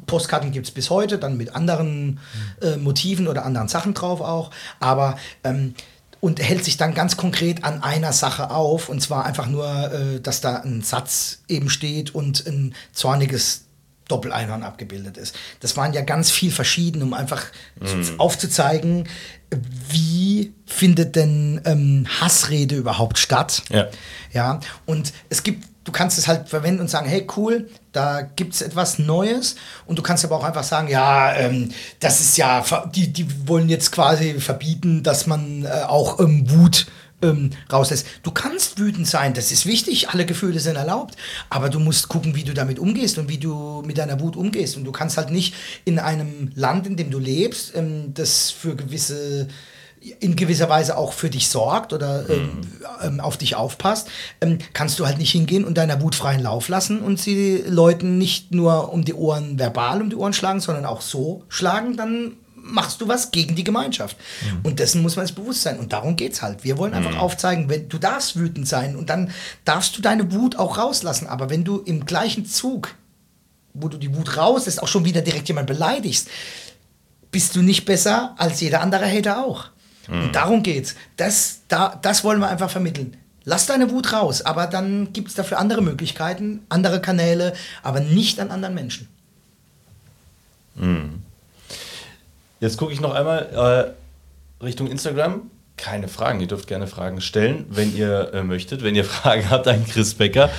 Postkarten gibt es bis heute, dann mit anderen äh, Motiven oder anderen Sachen drauf auch. Aber ähm, und hält sich dann ganz konkret an einer Sache auf. Und zwar einfach nur, äh, dass da ein Satz eben steht und ein zorniges Doppeleinhorn abgebildet ist. Das waren ja ganz viel verschieden, um einfach mm. aufzuzeigen, wie findet denn ähm, Hassrede überhaupt statt. Ja. ja. Und es gibt du kannst es halt verwenden und sagen, hey cool, da gibt es etwas Neues und du kannst aber auch einfach sagen, ja, ähm, das ist ja, die, die wollen jetzt quasi verbieten, dass man äh, auch ähm, Wut ähm, rauslässt. Du kannst wütend sein, das ist wichtig, alle Gefühle sind erlaubt, aber du musst gucken, wie du damit umgehst und wie du mit deiner Wut umgehst und du kannst halt nicht in einem Land, in dem du lebst, ähm, das für gewisse in gewisser Weise auch für dich sorgt oder ähm, mhm. ähm, auf dich aufpasst, ähm, kannst du halt nicht hingehen und deiner Wut freien Lauf lassen und sie Leuten nicht nur um die Ohren verbal um die Ohren schlagen, sondern auch so schlagen, dann machst du was gegen die Gemeinschaft. Mhm. Und dessen muss man sich bewusst sein. Und darum geht es halt. Wir wollen einfach mhm. aufzeigen, wenn du darfst wütend sein und dann darfst du deine Wut auch rauslassen. Aber wenn du im gleichen Zug, wo du die Wut rauslässt, auch schon wieder direkt jemand beleidigst, bist du nicht besser als jeder andere Hater auch. Mhm. Und darum geht's. Das, da, das wollen wir einfach vermitteln. Lass deine Wut raus, aber dann gibt es dafür andere Möglichkeiten, andere Kanäle, aber nicht an anderen Menschen. Mhm. Jetzt gucke ich noch einmal äh, Richtung Instagram. Keine Fragen, ihr dürft gerne Fragen stellen, wenn ihr äh, möchtet. Wenn ihr Fragen habt an Chris Becker.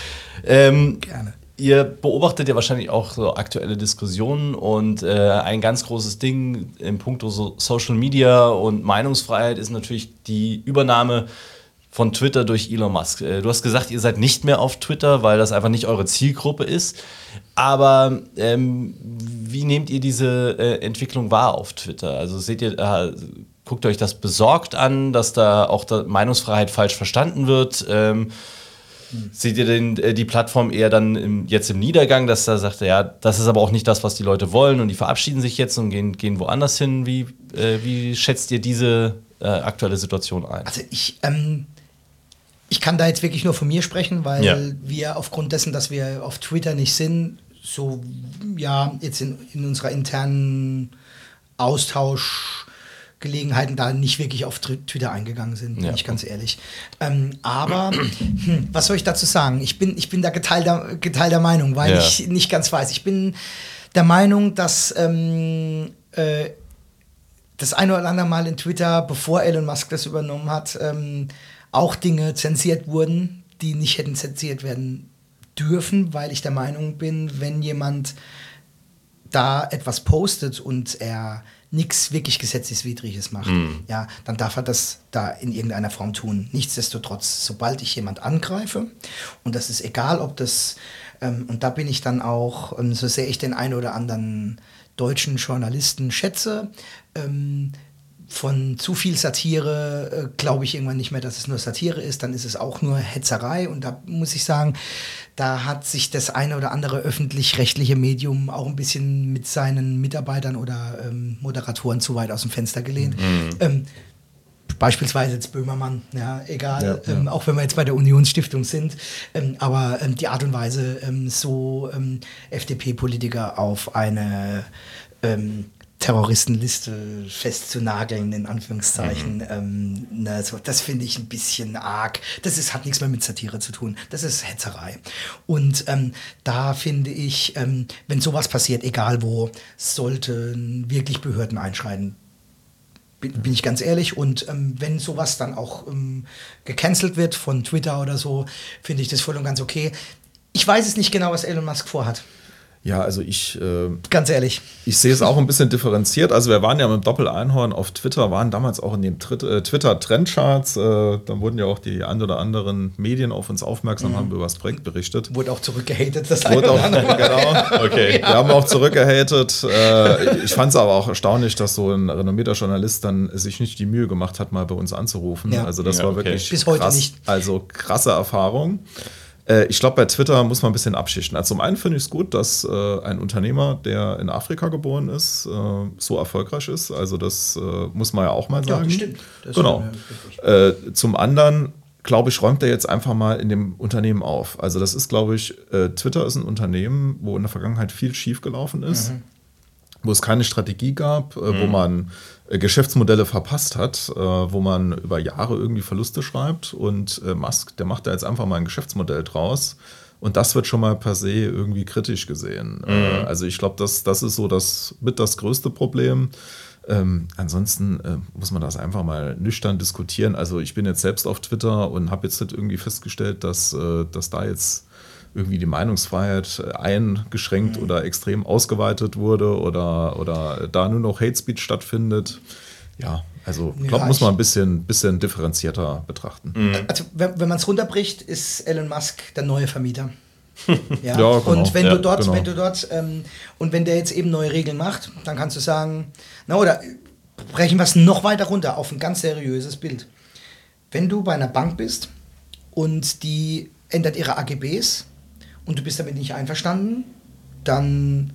Ähm, gerne. Ihr beobachtet ja wahrscheinlich auch so aktuelle Diskussionen und äh, ein ganz großes Ding im Punkt so Social Media und Meinungsfreiheit ist natürlich die Übernahme von Twitter durch Elon Musk. Äh, du hast gesagt, ihr seid nicht mehr auf Twitter, weil das einfach nicht eure Zielgruppe ist. Aber ähm, wie nehmt ihr diese äh, Entwicklung wahr auf Twitter? Also seht ihr, äh, guckt euch das besorgt an, dass da auch da Meinungsfreiheit falsch verstanden wird? Ähm, Seht ihr denn äh, die Plattform eher dann im, jetzt im Niedergang, dass da sagt, ja, das ist aber auch nicht das, was die Leute wollen und die verabschieden sich jetzt und gehen, gehen woanders hin? Wie, äh, wie schätzt ihr diese äh, aktuelle Situation ein? Also ich, ähm, ich kann da jetzt wirklich nur von mir sprechen, weil ja. wir aufgrund dessen, dass wir auf Twitter nicht sind, so ja, jetzt in, in unserer internen Austausch Gelegenheiten da nicht wirklich auf Twitter eingegangen sind, bin ja. ich ganz ehrlich. Ähm, aber hm, was soll ich dazu sagen? Ich bin, ich bin da geteilter, geteilter Meinung, weil ja. ich nicht ganz weiß. Ich bin der Meinung, dass ähm, äh, das eine oder andere Mal in Twitter, bevor Elon Musk das übernommen hat, ähm, auch Dinge zensiert wurden, die nicht hätten zensiert werden dürfen, weil ich der Meinung bin, wenn jemand da etwas postet und er nichts wirklich Gesetzeswidriges macht, mm. ja, dann darf er das da in irgendeiner Form tun. Nichtsdestotrotz, sobald ich jemand angreife, und das ist egal, ob das, ähm, und da bin ich dann auch, ähm, so sehr ich den einen oder anderen deutschen Journalisten schätze, ähm, von zu viel Satire äh, glaube ich irgendwann nicht mehr, dass es nur Satire ist, dann ist es auch nur Hetzerei. Und da muss ich sagen, da hat sich das eine oder andere öffentlich-rechtliche Medium auch ein bisschen mit seinen Mitarbeitern oder ähm, Moderatoren zu weit aus dem Fenster gelehnt. Mhm. Ähm, beispielsweise jetzt Böhmermann, ja, egal, ja, ja. Ähm, auch wenn wir jetzt bei der Unionsstiftung sind, ähm, aber ähm, die Art und Weise, ähm, so ähm, FDP-Politiker auf eine ähm, Terroristenliste festzunageln, in Anführungszeichen. Mhm. Ähm, ne, so, das finde ich ein bisschen arg. Das ist, hat nichts mehr mit Satire zu tun. Das ist Hetzerei. Und ähm, da finde ich, ähm, wenn sowas passiert, egal wo, sollten wirklich Behörden einschreiten. Bin, bin ich ganz ehrlich. Und ähm, wenn sowas dann auch ähm, gecancelt wird von Twitter oder so, finde ich das voll und ganz okay. Ich weiß es nicht genau, was Elon Musk vorhat. Ja, also ich. Äh, Ganz ehrlich. Ich sehe es auch ein bisschen differenziert. Also, wir waren ja mit Doppel-Einhorn auf Twitter, waren damals auch in den äh, Twitter-Trendcharts. Äh, dann wurden ja auch die ein oder anderen Medien auf uns aufmerksam, mhm. haben über das Projekt berichtet. Wurde auch zurückgehatet, das Wurde auch, genau. Okay. Ja. Wir haben auch zurückgehatet. Äh, ich fand es aber auch erstaunlich, dass so ein renommierter Journalist dann sich nicht die Mühe gemacht hat, mal bei uns anzurufen. Ja. Also, das ja, war okay. wirklich Bis heute nicht. Also, krasse Erfahrung. Äh, ich glaube, bei Twitter muss man ein bisschen abschichten. Also zum einen finde ich es gut, dass äh, ein Unternehmer, der in Afrika geboren ist, äh, so erfolgreich ist. Also das äh, muss man ja auch mal sagen. Ja, das stimmt. Das genau. Äh, zum anderen glaube ich, räumt er jetzt einfach mal in dem Unternehmen auf. Also das ist, glaube ich, äh, Twitter ist ein Unternehmen, wo in der Vergangenheit viel schiefgelaufen ist. Mhm wo es keine Strategie gab, mhm. wo man Geschäftsmodelle verpasst hat, äh, wo man über Jahre irgendwie Verluste schreibt und äh, Musk, der macht da jetzt einfach mal ein Geschäftsmodell draus. Und das wird schon mal per se irgendwie kritisch gesehen. Mhm. also ich glaube, das, das ist so das mit das größte Problem. Ähm, ansonsten äh, muss man das einfach mal nüchtern diskutieren. Also ich bin jetzt selbst auf Twitter und habe jetzt halt irgendwie festgestellt, dass, äh, dass da jetzt irgendwie die Meinungsfreiheit eingeschränkt mhm. oder extrem ausgeweitet wurde oder, oder da nur noch Hate Speech stattfindet. Ja, also ich glaube, muss man ein bisschen, bisschen differenzierter betrachten. Mhm. Also wenn, wenn man es runterbricht, ist Elon Musk der neue Vermieter. ja? ja genau. Und wenn ja, du dort, genau. wenn du dort, ähm, und wenn der jetzt eben neue Regeln macht, dann kannst du sagen, na oder brechen wir es noch weiter runter auf ein ganz seriöses Bild. Wenn du bei einer Bank bist und die ändert ihre AGBs und du bist damit nicht einverstanden, dann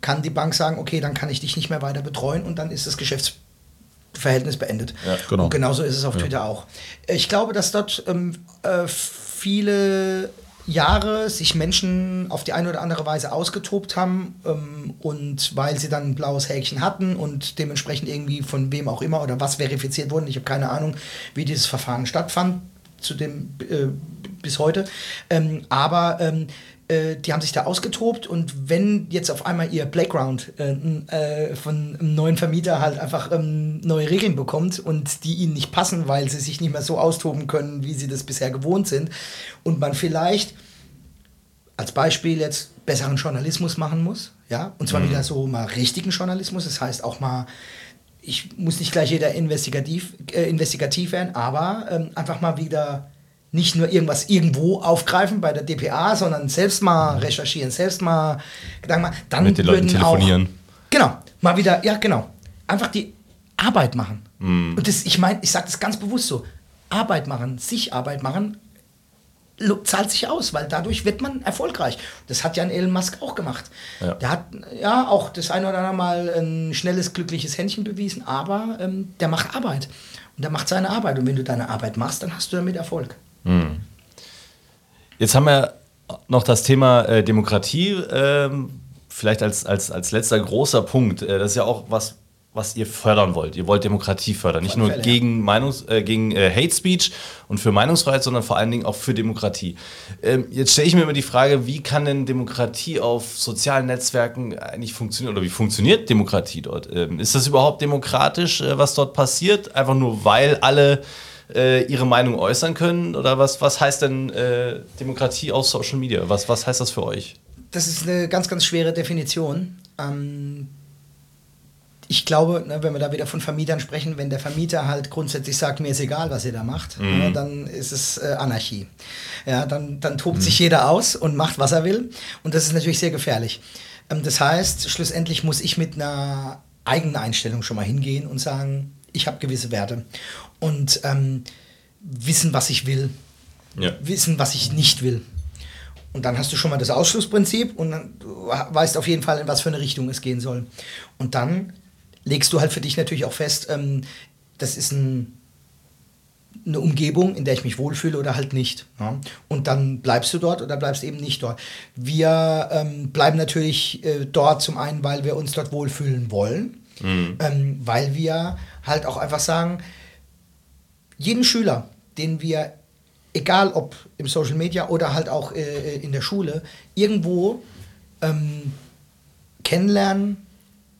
kann die Bank sagen, okay, dann kann ich dich nicht mehr weiter betreuen und dann ist das Geschäftsverhältnis beendet. Ja, genau. Und genauso ist es auf ja. Twitter auch. Ich glaube, dass dort ähm, äh, viele Jahre sich Menschen auf die eine oder andere Weise ausgetobt haben ähm, und weil sie dann ein blaues Häkchen hatten und dementsprechend irgendwie von wem auch immer oder was verifiziert wurden, ich habe keine Ahnung, wie dieses Verfahren stattfand, zu dem äh, bis heute. Ähm, aber ähm, äh, die haben sich da ausgetobt und wenn jetzt auf einmal ihr Playground äh, äh, von einem neuen Vermieter halt einfach ähm, neue Regeln bekommt und die ihnen nicht passen, weil sie sich nicht mehr so austoben können, wie sie das bisher gewohnt sind und man vielleicht als Beispiel jetzt besseren Journalismus machen muss, ja, und zwar mhm. wieder so mal richtigen Journalismus, das heißt auch mal ich muss nicht gleich jeder investigativ, äh, investigativ werden, aber ähm, einfach mal wieder nicht nur irgendwas irgendwo aufgreifen bei der DPA, sondern selbst mal recherchieren, selbst mal Gedanken machen. Dann Mit den Leuten telefonieren. Auch, genau, mal wieder, ja genau, einfach die Arbeit machen. Mm. Und das, ich meine, ich sage das ganz bewusst so, Arbeit machen, sich Arbeit machen, zahlt sich aus, weil dadurch wird man erfolgreich. Das hat ja ein Elon Musk auch gemacht. Ja. Der hat ja auch das eine oder andere Mal ein schnelles, glückliches Händchen bewiesen, aber ähm, der macht Arbeit. Und der macht seine Arbeit. Und wenn du deine Arbeit machst, dann hast du damit Erfolg. Hm. Jetzt haben wir noch das Thema äh, Demokratie, ähm, vielleicht als, als, als letzter großer Punkt. Äh, das ist ja auch was, was ihr fördern wollt. Ihr wollt Demokratie fördern. Nicht nur Fälle, gegen, ja. Meinungs-, äh, gegen äh, Hate Speech und für Meinungsfreiheit, sondern vor allen Dingen auch für Demokratie. Ähm, jetzt stelle ich mir immer die Frage, wie kann denn Demokratie auf sozialen Netzwerken eigentlich funktionieren? Oder wie funktioniert Demokratie dort? Ähm, ist das überhaupt demokratisch, äh, was dort passiert? Einfach nur, weil alle äh, ihre Meinung äußern können? Oder was, was heißt denn äh, Demokratie auf Social Media? Was, was heißt das für euch? Das ist eine ganz, ganz schwere Definition. Ähm, ich glaube, ne, wenn wir da wieder von Vermietern sprechen, wenn der Vermieter halt grundsätzlich sagt, mir ist egal, was ihr da macht, mhm. ne, dann ist es äh, Anarchie. Ja, dann, dann tobt mhm. sich jeder aus und macht, was er will. Und das ist natürlich sehr gefährlich. Ähm, das heißt, schlussendlich muss ich mit einer eigenen Einstellung schon mal hingehen und sagen, ich habe gewisse Werte und ähm, wissen, was ich will, ja. wissen, was ich nicht will. Und dann hast du schon mal das Ausschlussprinzip und dann, weißt auf jeden Fall, in was für eine Richtung es gehen soll. Und dann legst du halt für dich natürlich auch fest, ähm, das ist ein eine Umgebung, in der ich mich wohlfühle oder halt nicht. Ja? Und dann bleibst du dort oder bleibst eben nicht dort. Wir ähm, bleiben natürlich äh, dort zum einen, weil wir uns dort wohlfühlen wollen, mhm. ähm, weil wir halt auch einfach sagen, jeden Schüler, den wir, egal ob im Social Media oder halt auch äh, in der Schule, irgendwo ähm, kennenlernen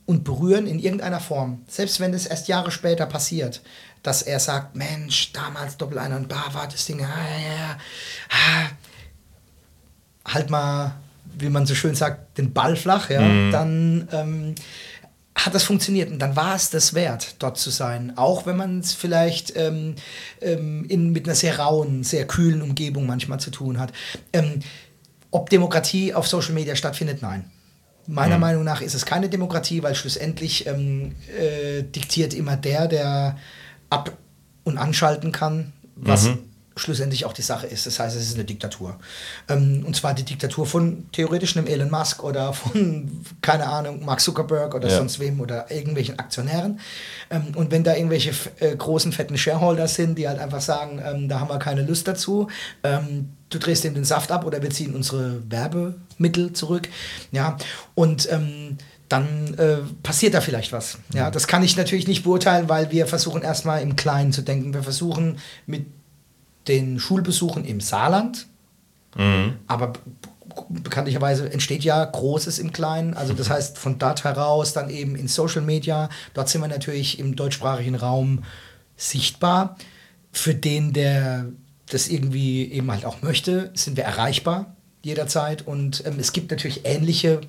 und berühren in irgendeiner Form, selbst wenn es erst Jahre später passiert, dass er sagt, Mensch, damals Doppel einer und Bar war das Ding, ah, ja, ah, halt mal, wie man so schön sagt, den Ball flach, ja, mhm. dann ähm, hat das funktioniert und dann war es das wert, dort zu sein. Auch wenn man es vielleicht ähm, ähm, in, mit einer sehr rauen, sehr kühlen Umgebung manchmal zu tun hat. Ähm, ob Demokratie auf Social Media stattfindet, nein. Meiner mhm. Meinung nach ist es keine Demokratie, weil schlussendlich ähm, äh, diktiert immer der, der ab- und anschalten kann, was mhm. Schlussendlich auch die Sache ist. Das heißt, es ist eine Diktatur. Ähm, und zwar die Diktatur von theoretisch einem Elon Musk oder von, keine Ahnung, Mark Zuckerberg oder ja. sonst wem oder irgendwelchen Aktionären. Ähm, und wenn da irgendwelche äh, großen, fetten Shareholder sind, die halt einfach sagen, ähm, da haben wir keine Lust dazu, ähm, du drehst ihm den Saft ab oder wir ziehen unsere Werbemittel zurück. Ja, und ähm, dann äh, passiert da vielleicht was. Ja, das kann ich natürlich nicht beurteilen, weil wir versuchen erstmal im Kleinen zu denken. Wir versuchen mit den Schulbesuchen im Saarland, mhm. aber bekanntlicherweise entsteht ja Großes im Kleinen. Also das heißt, von dort heraus dann eben in Social Media. Dort sind wir natürlich im deutschsprachigen Raum sichtbar. Für den, der das irgendwie eben halt auch möchte, sind wir erreichbar jederzeit. Und ähm, es gibt natürlich ähnliche,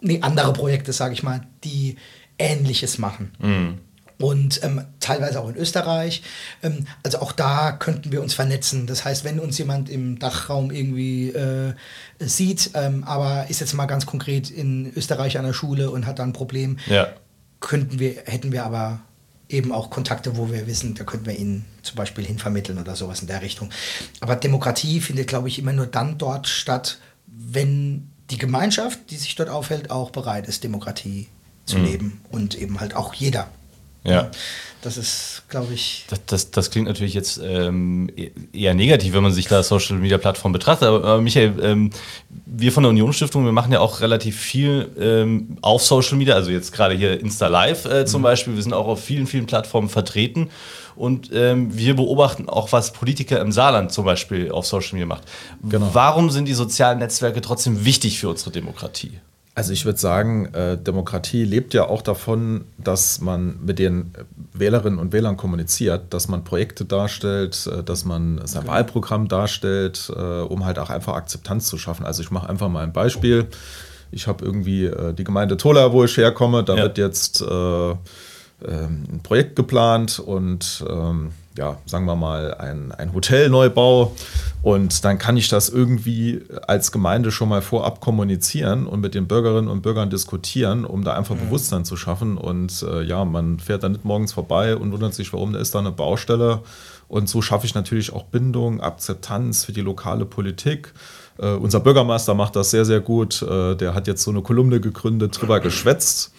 nee, andere Projekte, sage ich mal, die Ähnliches machen. Mhm. Und ähm, teilweise auch in Österreich. Ähm, also auch da könnten wir uns vernetzen. Das heißt, wenn uns jemand im Dachraum irgendwie äh, sieht, ähm, aber ist jetzt mal ganz konkret in Österreich an der Schule und hat da ein Problem, ja. könnten wir, hätten wir aber eben auch Kontakte, wo wir wissen, da könnten wir ihn zum Beispiel hinvermitteln oder sowas in der Richtung. Aber Demokratie findet, glaube ich, immer nur dann dort statt, wenn die Gemeinschaft, die sich dort aufhält, auch bereit ist, Demokratie zu mhm. leben und eben halt auch jeder. Ja. Das ist, glaube ich. Das, das, das, klingt natürlich jetzt ähm, e-, eher negativ, wenn man sich da Social Media Plattform betrachtet. Aber, aber Michael, ähm, wir von der Unionsstiftung, wir machen ja auch relativ viel ähm, auf Social Media, also jetzt gerade hier Insta Live äh, zum mhm. Beispiel. Wir sind auch auf vielen, vielen Plattformen vertreten. Und ähm, wir beobachten auch, was Politiker im Saarland zum Beispiel auf Social Media macht. Genau. Warum sind die sozialen Netzwerke trotzdem wichtig für unsere Demokratie? Also ich würde sagen, äh, Demokratie lebt ja auch davon, dass man mit den Wählerinnen und Wählern kommuniziert, dass man Projekte darstellt, äh, dass man sein okay. Wahlprogramm darstellt, äh, um halt auch einfach Akzeptanz zu schaffen. Also ich mache einfach mal ein Beispiel. Ich habe irgendwie die Gemeinde Tola, wo ich herkomme, da ja. wird jetzt äh, ähm, ein Projekt geplant und ähm, ja, sagen wir mal, ein, ein Hotelneubau. Und dann kann ich das irgendwie als Gemeinde schon mal vorab kommunizieren und mit den Bürgerinnen und Bürgern diskutieren, um da einfach mhm. Bewusstsein zu schaffen. Und äh, ja, man fährt da nicht morgens vorbei und wundert sich, warum da ist da eine Baustelle. Und so schaffe ich natürlich auch Bindung, Akzeptanz für die lokale Politik. Uh, unser Bürgermeister macht das sehr, sehr gut. Uh, der hat jetzt so eine Kolumne gegründet, drüber geschwätzt.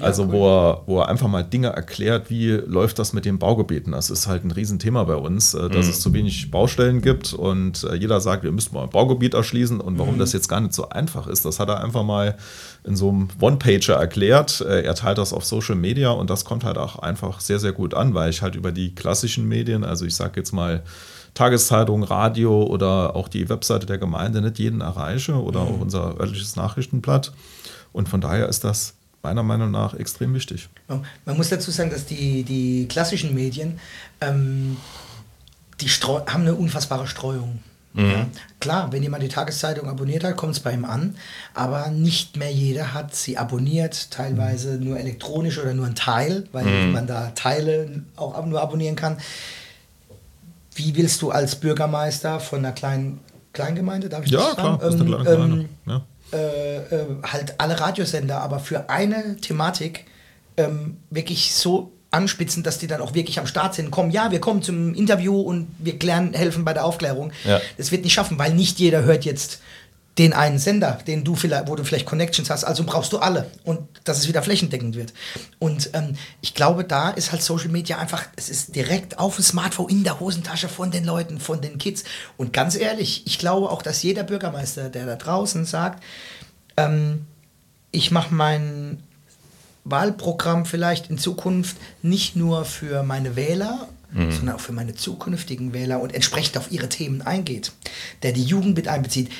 Also cool. wo, er, wo er einfach mal Dinge erklärt, wie läuft das mit den Baugebieten. Das ist halt ein Riesenthema bei uns, äh, dass mhm. es zu wenig Baustellen gibt und äh, jeder sagt, wir müssen mal ein Baugebiet erschließen und warum mhm. das jetzt gar nicht so einfach ist, das hat er einfach mal in so einem One-Pager erklärt. Äh, er teilt das auf Social Media und das kommt halt auch einfach sehr, sehr gut an, weil ich halt über die klassischen Medien, also ich sage jetzt mal Tageszeitung, Radio oder auch die Webseite der Gemeinde nicht jeden erreiche oder mhm. auch unser örtliches Nachrichtenblatt. Und von daher ist das meiner Meinung nach extrem wichtig. Man muss dazu sagen, dass die, die klassischen Medien ähm, die haben eine unfassbare Streuung. Mhm. Ja. Klar, wenn jemand die Tageszeitung abonniert hat, kommt es bei ihm an, aber nicht mehr jeder hat sie abonniert, teilweise mhm. nur elektronisch oder nur ein Teil, weil mhm. man da Teile auch nur abonnieren kann. Wie willst du als Bürgermeister von einer kleinen Kleingemeinde, darf ich ja, das sagen? Klar, ähm, ist eine kleine ähm, ja äh, äh, halt alle Radiosender, aber für eine Thematik ähm, wirklich so anspitzen, dass die dann auch wirklich am Start sind. Kommen, ja, wir kommen zum Interview und wir klären, helfen bei der Aufklärung. Ja. Das wird nicht schaffen, weil nicht jeder hört jetzt den einen Sender, den du vielleicht, wo du vielleicht Connections hast, also brauchst du alle und dass es wieder flächendeckend wird. Und ähm, ich glaube, da ist halt Social Media einfach, es ist direkt auf dem Smartphone in der Hosentasche von den Leuten, von den Kids. Und ganz ehrlich, ich glaube auch, dass jeder Bürgermeister, der da draußen sagt, ähm, ich mache mein Wahlprogramm vielleicht in Zukunft nicht nur für meine Wähler, mhm. sondern auch für meine zukünftigen Wähler und entsprechend auf ihre Themen eingeht, der die Jugend mit einbezieht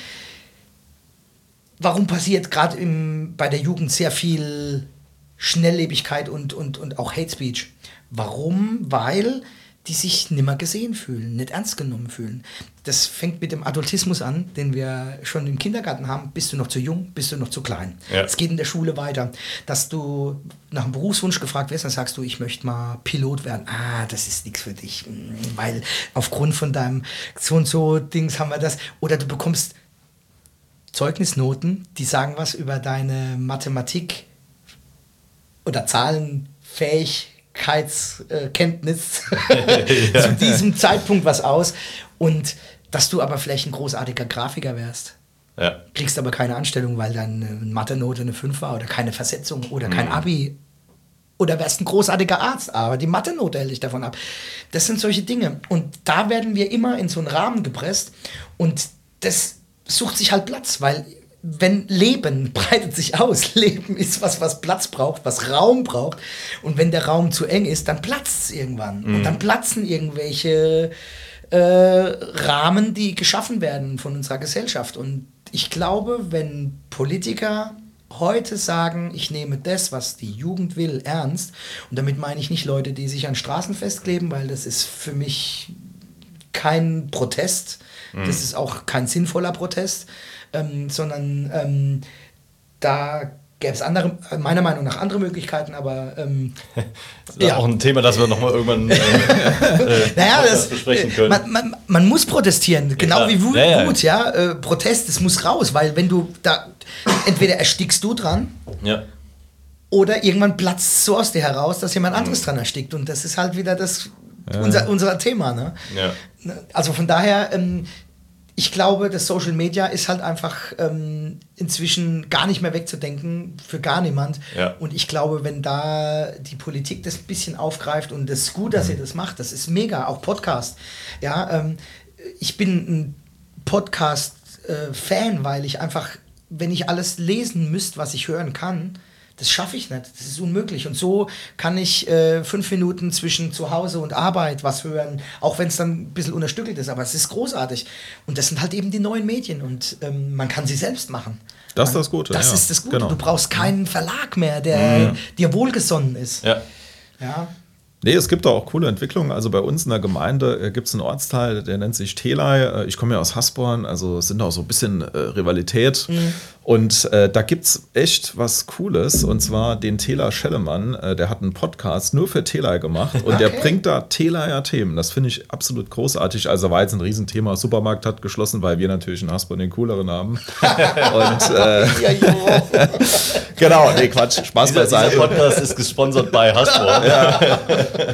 warum passiert gerade bei der Jugend sehr viel Schnelllebigkeit und, und, und auch Hate Speech? Warum? Weil die sich nimmer gesehen fühlen, nicht ernst genommen fühlen. Das fängt mit dem Adultismus an, den wir schon im Kindergarten haben. Bist du noch zu jung, bist du noch zu klein. Es ja. geht in der Schule weiter. Dass du nach einem Berufswunsch gefragt wirst, dann sagst du, ich möchte mal Pilot werden. Ah, das ist nichts für dich, weil aufgrund von deinem so und so Dings haben wir das. Oder du bekommst Zeugnisnoten, die sagen was über deine Mathematik oder Zahlenfähigkeitskenntnis äh, zu diesem Zeitpunkt was aus. Und dass du aber vielleicht ein großartiger Grafiker wärst. Ja. Kriegst aber keine Anstellung, weil dann eine Mathe-Note eine 5 war oder keine Versetzung oder kein mhm. Abi. Oder wärst ein großartiger Arzt, aber die Mathe-Note hält dich davon ab. Das sind solche Dinge. Und da werden wir immer in so einen Rahmen gepresst. Und das sucht sich halt Platz, weil wenn Leben breitet sich aus, Leben ist was, was Platz braucht, was Raum braucht. Und wenn der Raum zu eng ist, dann platzt es irgendwann. Mhm. Und dann platzen irgendwelche äh, Rahmen, die geschaffen werden von unserer Gesellschaft. Und ich glaube, wenn Politiker heute sagen, ich nehme das, was die Jugend will, ernst, und damit meine ich nicht Leute, die sich an Straßen festkleben, weil das ist für mich kein Protest, Mhm. Das ist auch kein sinnvoller Protest, ähm, sondern ähm, da gäbe es andere, meiner Meinung nach andere Möglichkeiten, aber ähm, das ist ja auch ein Thema, das wir nochmal irgendwann äh, äh, naja, das, besprechen können. Man, man, man, muss protestieren, genau ja. wie Wut, ja, ja. Wut, ja. Äh, Protest, es muss raus, weil wenn du da, entweder erstickst du dran, ja. oder irgendwann platzt so aus dir heraus, dass jemand anderes mhm. dran erstickt und das ist halt wieder das, unser, unser Thema, ne? Also von daher, ähm, ich glaube, das Social Media ist halt einfach ähm, inzwischen gar nicht mehr wegzudenken für gar niemand. Ja. Und ich glaube, wenn da die Politik das ein bisschen aufgreift und das ist gut, dass ihr das macht, das ist mega, auch Podcast. Ja, ähm, ich bin ein Podcast-Fan, äh, weil ich einfach, wenn ich alles lesen müsste, was ich hören kann, das schaffe ich nicht. Das ist unmöglich. Und so kann ich äh, fünf Minuten zwischen zu Hause und Arbeit was hören, auch wenn es dann ein bisschen unterstückelt ist. Aber es ist großartig. Und das sind halt eben die neuen Medien und ähm, man kann sie selbst machen. Das ist das Gute. Das ja. ist das Gute. Genau. Du brauchst keinen Verlag mehr, der ja. dir wohlgesonnen ist. Ja. Ja. Nee, es gibt da auch coole Entwicklungen. Also bei uns in der Gemeinde äh, gibt es einen Ortsteil, der nennt sich Telei. Äh, ich komme ja aus Hasborn, also es sind auch so ein bisschen äh, Rivalität. Mhm. Und äh, da gibt es echt was Cooles. Und zwar den Tela Schellemann, äh, der hat einen Podcast nur für Telei gemacht. Und okay. der bringt da Teleier Themen. Das finde ich absolut großartig. Also war jetzt ein Riesenthema. Supermarkt hat geschlossen, weil wir natürlich in Hasborn den cooleren haben. Und äh, genau, nee, Quatsch, Spaß dieser, beiseite. Dieser Podcast ist gesponsert bei Hasborn. ja,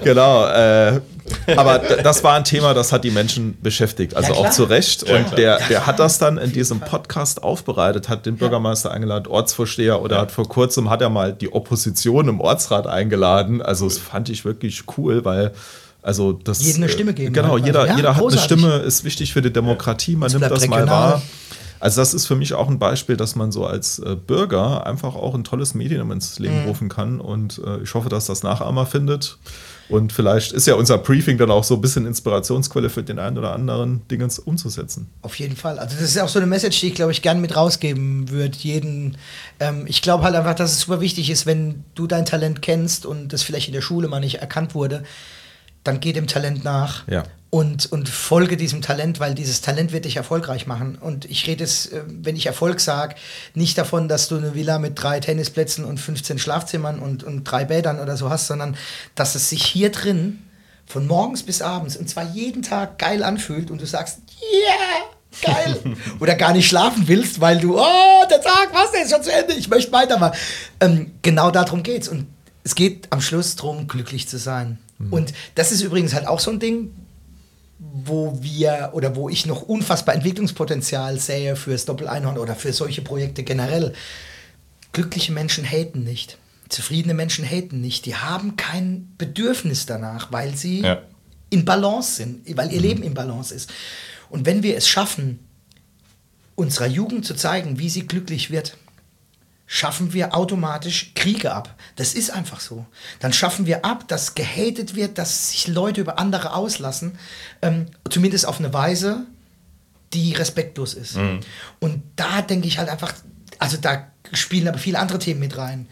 genau. Äh, aber das war ein Thema, das hat die Menschen beschäftigt, also ja, auch zu Recht. Ja, und der, der hat das dann in diesem Podcast aufbereitet, hat den Bürgermeister eingeladen, Ortsvorsteher oder hat vor kurzem hat er mal die Opposition im Ortsrat eingeladen. Also das fand ich wirklich cool, weil also das jedem eine Stimme geben. Genau, halt. jeder, ja, jeder hat eine Stimme, ist wichtig für die Demokratie, man nimmt das regional. mal wahr. Also das ist für mich auch ein Beispiel, dass man so als äh, Bürger einfach auch ein tolles Medium ins Leben mhm. rufen kann und äh, ich hoffe, dass das Nachahmer findet. Und vielleicht ist ja unser Briefing dann auch so ein bisschen Inspirationsquelle für den einen oder anderen, Dinge umzusetzen. Auf jeden Fall. Also das ist auch so eine Message, die ich, glaube ich, gerne mit rausgeben würde. Jeden, ähm, ich glaube halt einfach, dass es super wichtig ist, wenn du dein Talent kennst und das vielleicht in der Schule mal nicht erkannt wurde, dann geh dem Talent nach. Ja und, und folge diesem Talent, weil dieses Talent wird dich erfolgreich machen. Und ich rede es, äh, wenn ich Erfolg sage, nicht davon, dass du eine Villa mit drei Tennisplätzen und 15 Schlafzimmern und, und drei Bädern oder so hast, sondern dass es sich hier drin von morgens bis abends und zwar jeden Tag geil anfühlt und du sagst, yeah, geil. oder gar nicht schlafen willst, weil du, oh, der Tag, was, der ist schon zu Ende, ich möchte weitermachen. Ähm, genau darum geht's. Und es geht am Schluss darum, glücklich zu sein. Mhm. Und das ist übrigens halt auch so ein Ding, wo wir oder wo ich noch unfassbar Entwicklungspotenzial sehe fürs Doppel-Einhorn oder für solche Projekte generell. Glückliche Menschen haten nicht. Zufriedene Menschen haten nicht. Die haben kein Bedürfnis danach, weil sie Ja. in Balance sind, weil ihr Leben in Balance ist. Und wenn wir es schaffen, unserer Jugend zu zeigen, wie sie glücklich wird, schaffen wir automatisch Kriege ab. Das ist einfach so. Dann schaffen wir ab, dass gehatet wird, dass sich Leute über andere auslassen, ähm, zumindest auf eine Weise, die respektlos ist. Und da denke ich halt einfach, also da spielen aber viele andere Themen mit rein,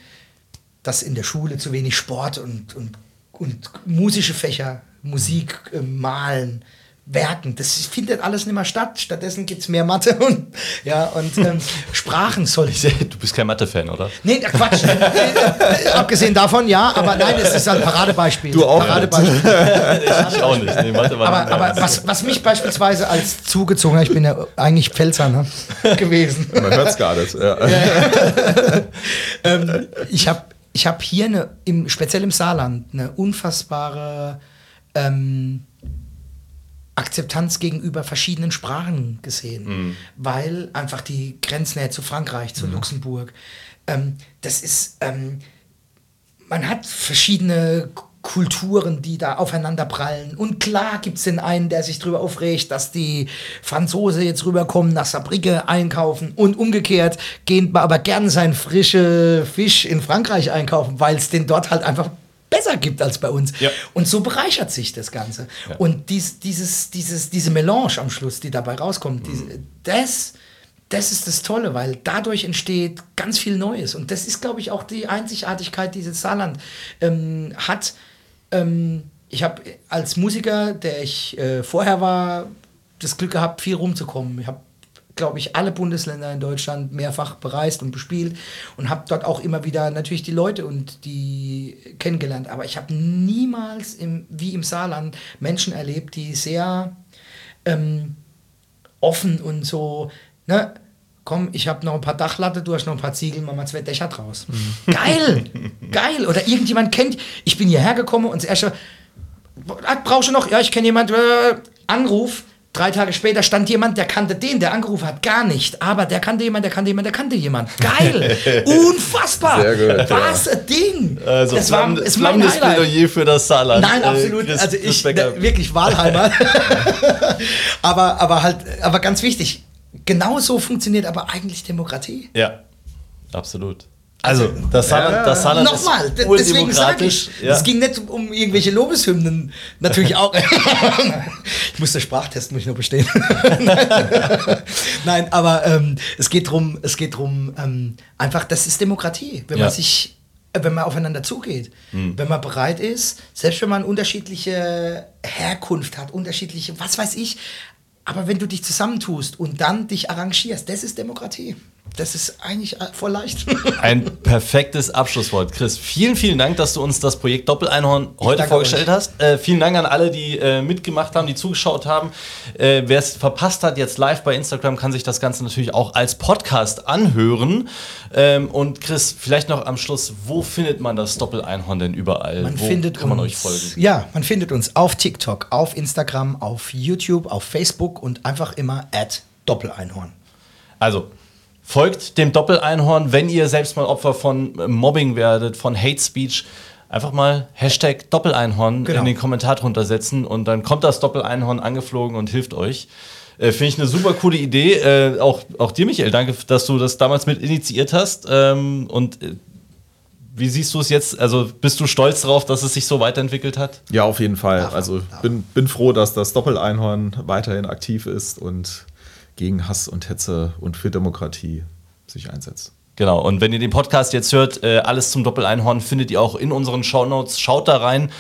dass in der Schule zu wenig Sport und, und, und musische Fächer, Musik, äh, Malen, Werken, das findet alles nicht mehr statt. Stattdessen gibt es mehr Mathe und, ja, und ähm, Sprachen soll ich Du bist kein Mathe-Fan, oder? Nee, Quatsch. Äh, äh, Abgesehen davon, ja, aber nein, es ist ein Paradebeispiel. Du auch Paradebeispiel. ich auch nicht. Nee, Mathe war Aber, aber was, was mich beispielsweise als zugezogen, ich bin ja eigentlich Pfälzer ne, gewesen. Man hört es gar nicht. Ja. ähm, ich habe ich hab hier eine, im, speziell im Saarland eine unfassbare ähm, Akzeptanz gegenüber verschiedenen Sprachen gesehen, weil einfach die Grenznähe zu Frankreich, zu Luxemburg, ähm, das ist, ähm, man hat verschiedene Kulturen, die da aufeinander prallen. Und klar gibt es den einen, der sich darüber aufregt, dass die Franzose jetzt rüberkommen, nach Saarbrücke einkaufen und umgekehrt gehen aber gern seinen frischen Fisch in Frankreich einkaufen, weil es den dort halt einfach besser gibt als bei uns. Ja. Und so bereichert sich das Ganze. Und dies, dieses, dieses, diese Melange am Schluss, die dabei rauskommt, diese, das, das ist das Tolle, weil dadurch entsteht ganz viel Neues. Und das ist, glaube ich, auch die Einzigartigkeit, die das Saarland ähm, hat. Ähm, ich habe als Musiker, der ich äh, vorher war, das Glück gehabt, viel rumzukommen. Ich habe, glaube ich, alle Bundesländer in Deutschland mehrfach bereist und bespielt und habe dort auch immer wieder natürlich die Leute und die kennengelernt. Aber ich habe niemals im, wie im Saarland Menschen erlebt, die sehr ähm, offen und so, ne? Komm, ich habe noch ein paar Dachlatte, du hast noch ein paar Ziegel, mach mal zwei Dächer draus. Geil! Geil! Oder irgendjemand kennt, ich bin hierher gekommen und das erste, brauchst du noch? Ja, ich kenne jemand. Äh, Anruf. Drei Tage später stand jemand, der kannte den, der angerufen hat, gar nicht. Aber der kannte jemand, der kannte jemand, der kannte jemand. Geil! Unfassbar! Sehr gut, Was ein Ding! Also das war, ist mein Highlight. Plädoyer für das Saarland. Nein, Äh, absolut. Chris- also ich ne, wirklich Wahlheimer. aber, aber halt, aber ganz wichtig. Genau so funktioniert aber eigentlich Demokratie. Ja, absolut. Also, das Saarland, das Saarland Nochmal, ist deswegen sage ich, es ging nicht um irgendwelche Lobeshymnen, natürlich auch. ich muss den Sprachtest muss ich noch bestehen. Nein, aber ähm, es geht darum, es geht drum, ähm, einfach, das ist Demokratie, wenn Ja. man sich, äh, wenn man aufeinander zugeht, wenn man bereit ist, selbst wenn man unterschiedliche Herkunft hat, unterschiedliche, was weiß ich, aber wenn du dich zusammentust und dann dich arrangierst, das ist Demokratie. Das ist eigentlich voll leicht. Ein perfektes Abschlusswort. Chris, vielen, vielen Dank, dass du uns das Projekt Doppeleinhorn heute vorgestellt euch. hast. Äh, vielen Dank an alle, die äh, mitgemacht haben, die zugeschaut haben. Äh, Wer es verpasst hat, jetzt live bei Instagram, kann sich das Ganze natürlich auch als Podcast anhören. Ähm, und Chris, vielleicht noch am Schluss, wo findet man das Doppeleinhorn denn überall? Man wo findet kann man uns, euch folgen? Ja, man findet uns auf TikTok, auf Instagram, auf YouTube, auf Facebook und einfach immer at Doppeleinhorn. Also, folgt dem Doppeleinhorn, wenn ihr selbst mal Opfer von äh, Mobbing werdet, von Hate Speech. Einfach mal Hashtag Doppeleinhorn Genau. in den Kommentar drunter setzen und dann kommt das Doppeleinhorn angeflogen und hilft euch. Äh, Finde ich eine super coole Idee. Äh, auch, auch dir, Michael, danke, dass du das damals mit initiiert hast. Ähm, und äh, wie siehst du es jetzt? Also bist du stolz darauf, dass es sich so weiterentwickelt hat? Ja, auf jeden Fall. Also bin, bin froh, dass das Doppeleinhorn weiterhin aktiv ist und gegen Hass und Hetze und für Demokratie sich einsetzt. Genau, und wenn ihr den Podcast jetzt hört, äh, alles zum Doppeleinhorn findet ihr auch in unseren Shownotes. Schaut da rein,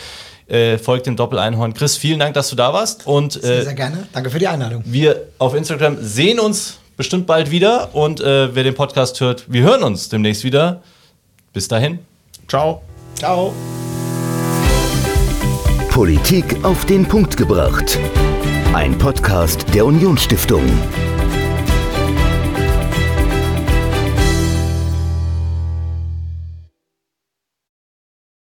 äh, folgt dem Doppeleinhorn. Chris, vielen Dank, dass du da warst. Und Sehr, äh, sehr gerne. Danke für die Einladung. wir auf Instagram sehen uns bestimmt bald wieder. Und wer den Podcast hört, wir hören uns demnächst wieder. Bis dahin. Ciao. Ciao. Politik auf den Punkt gebracht. Ein Podcast der Unionsstiftung.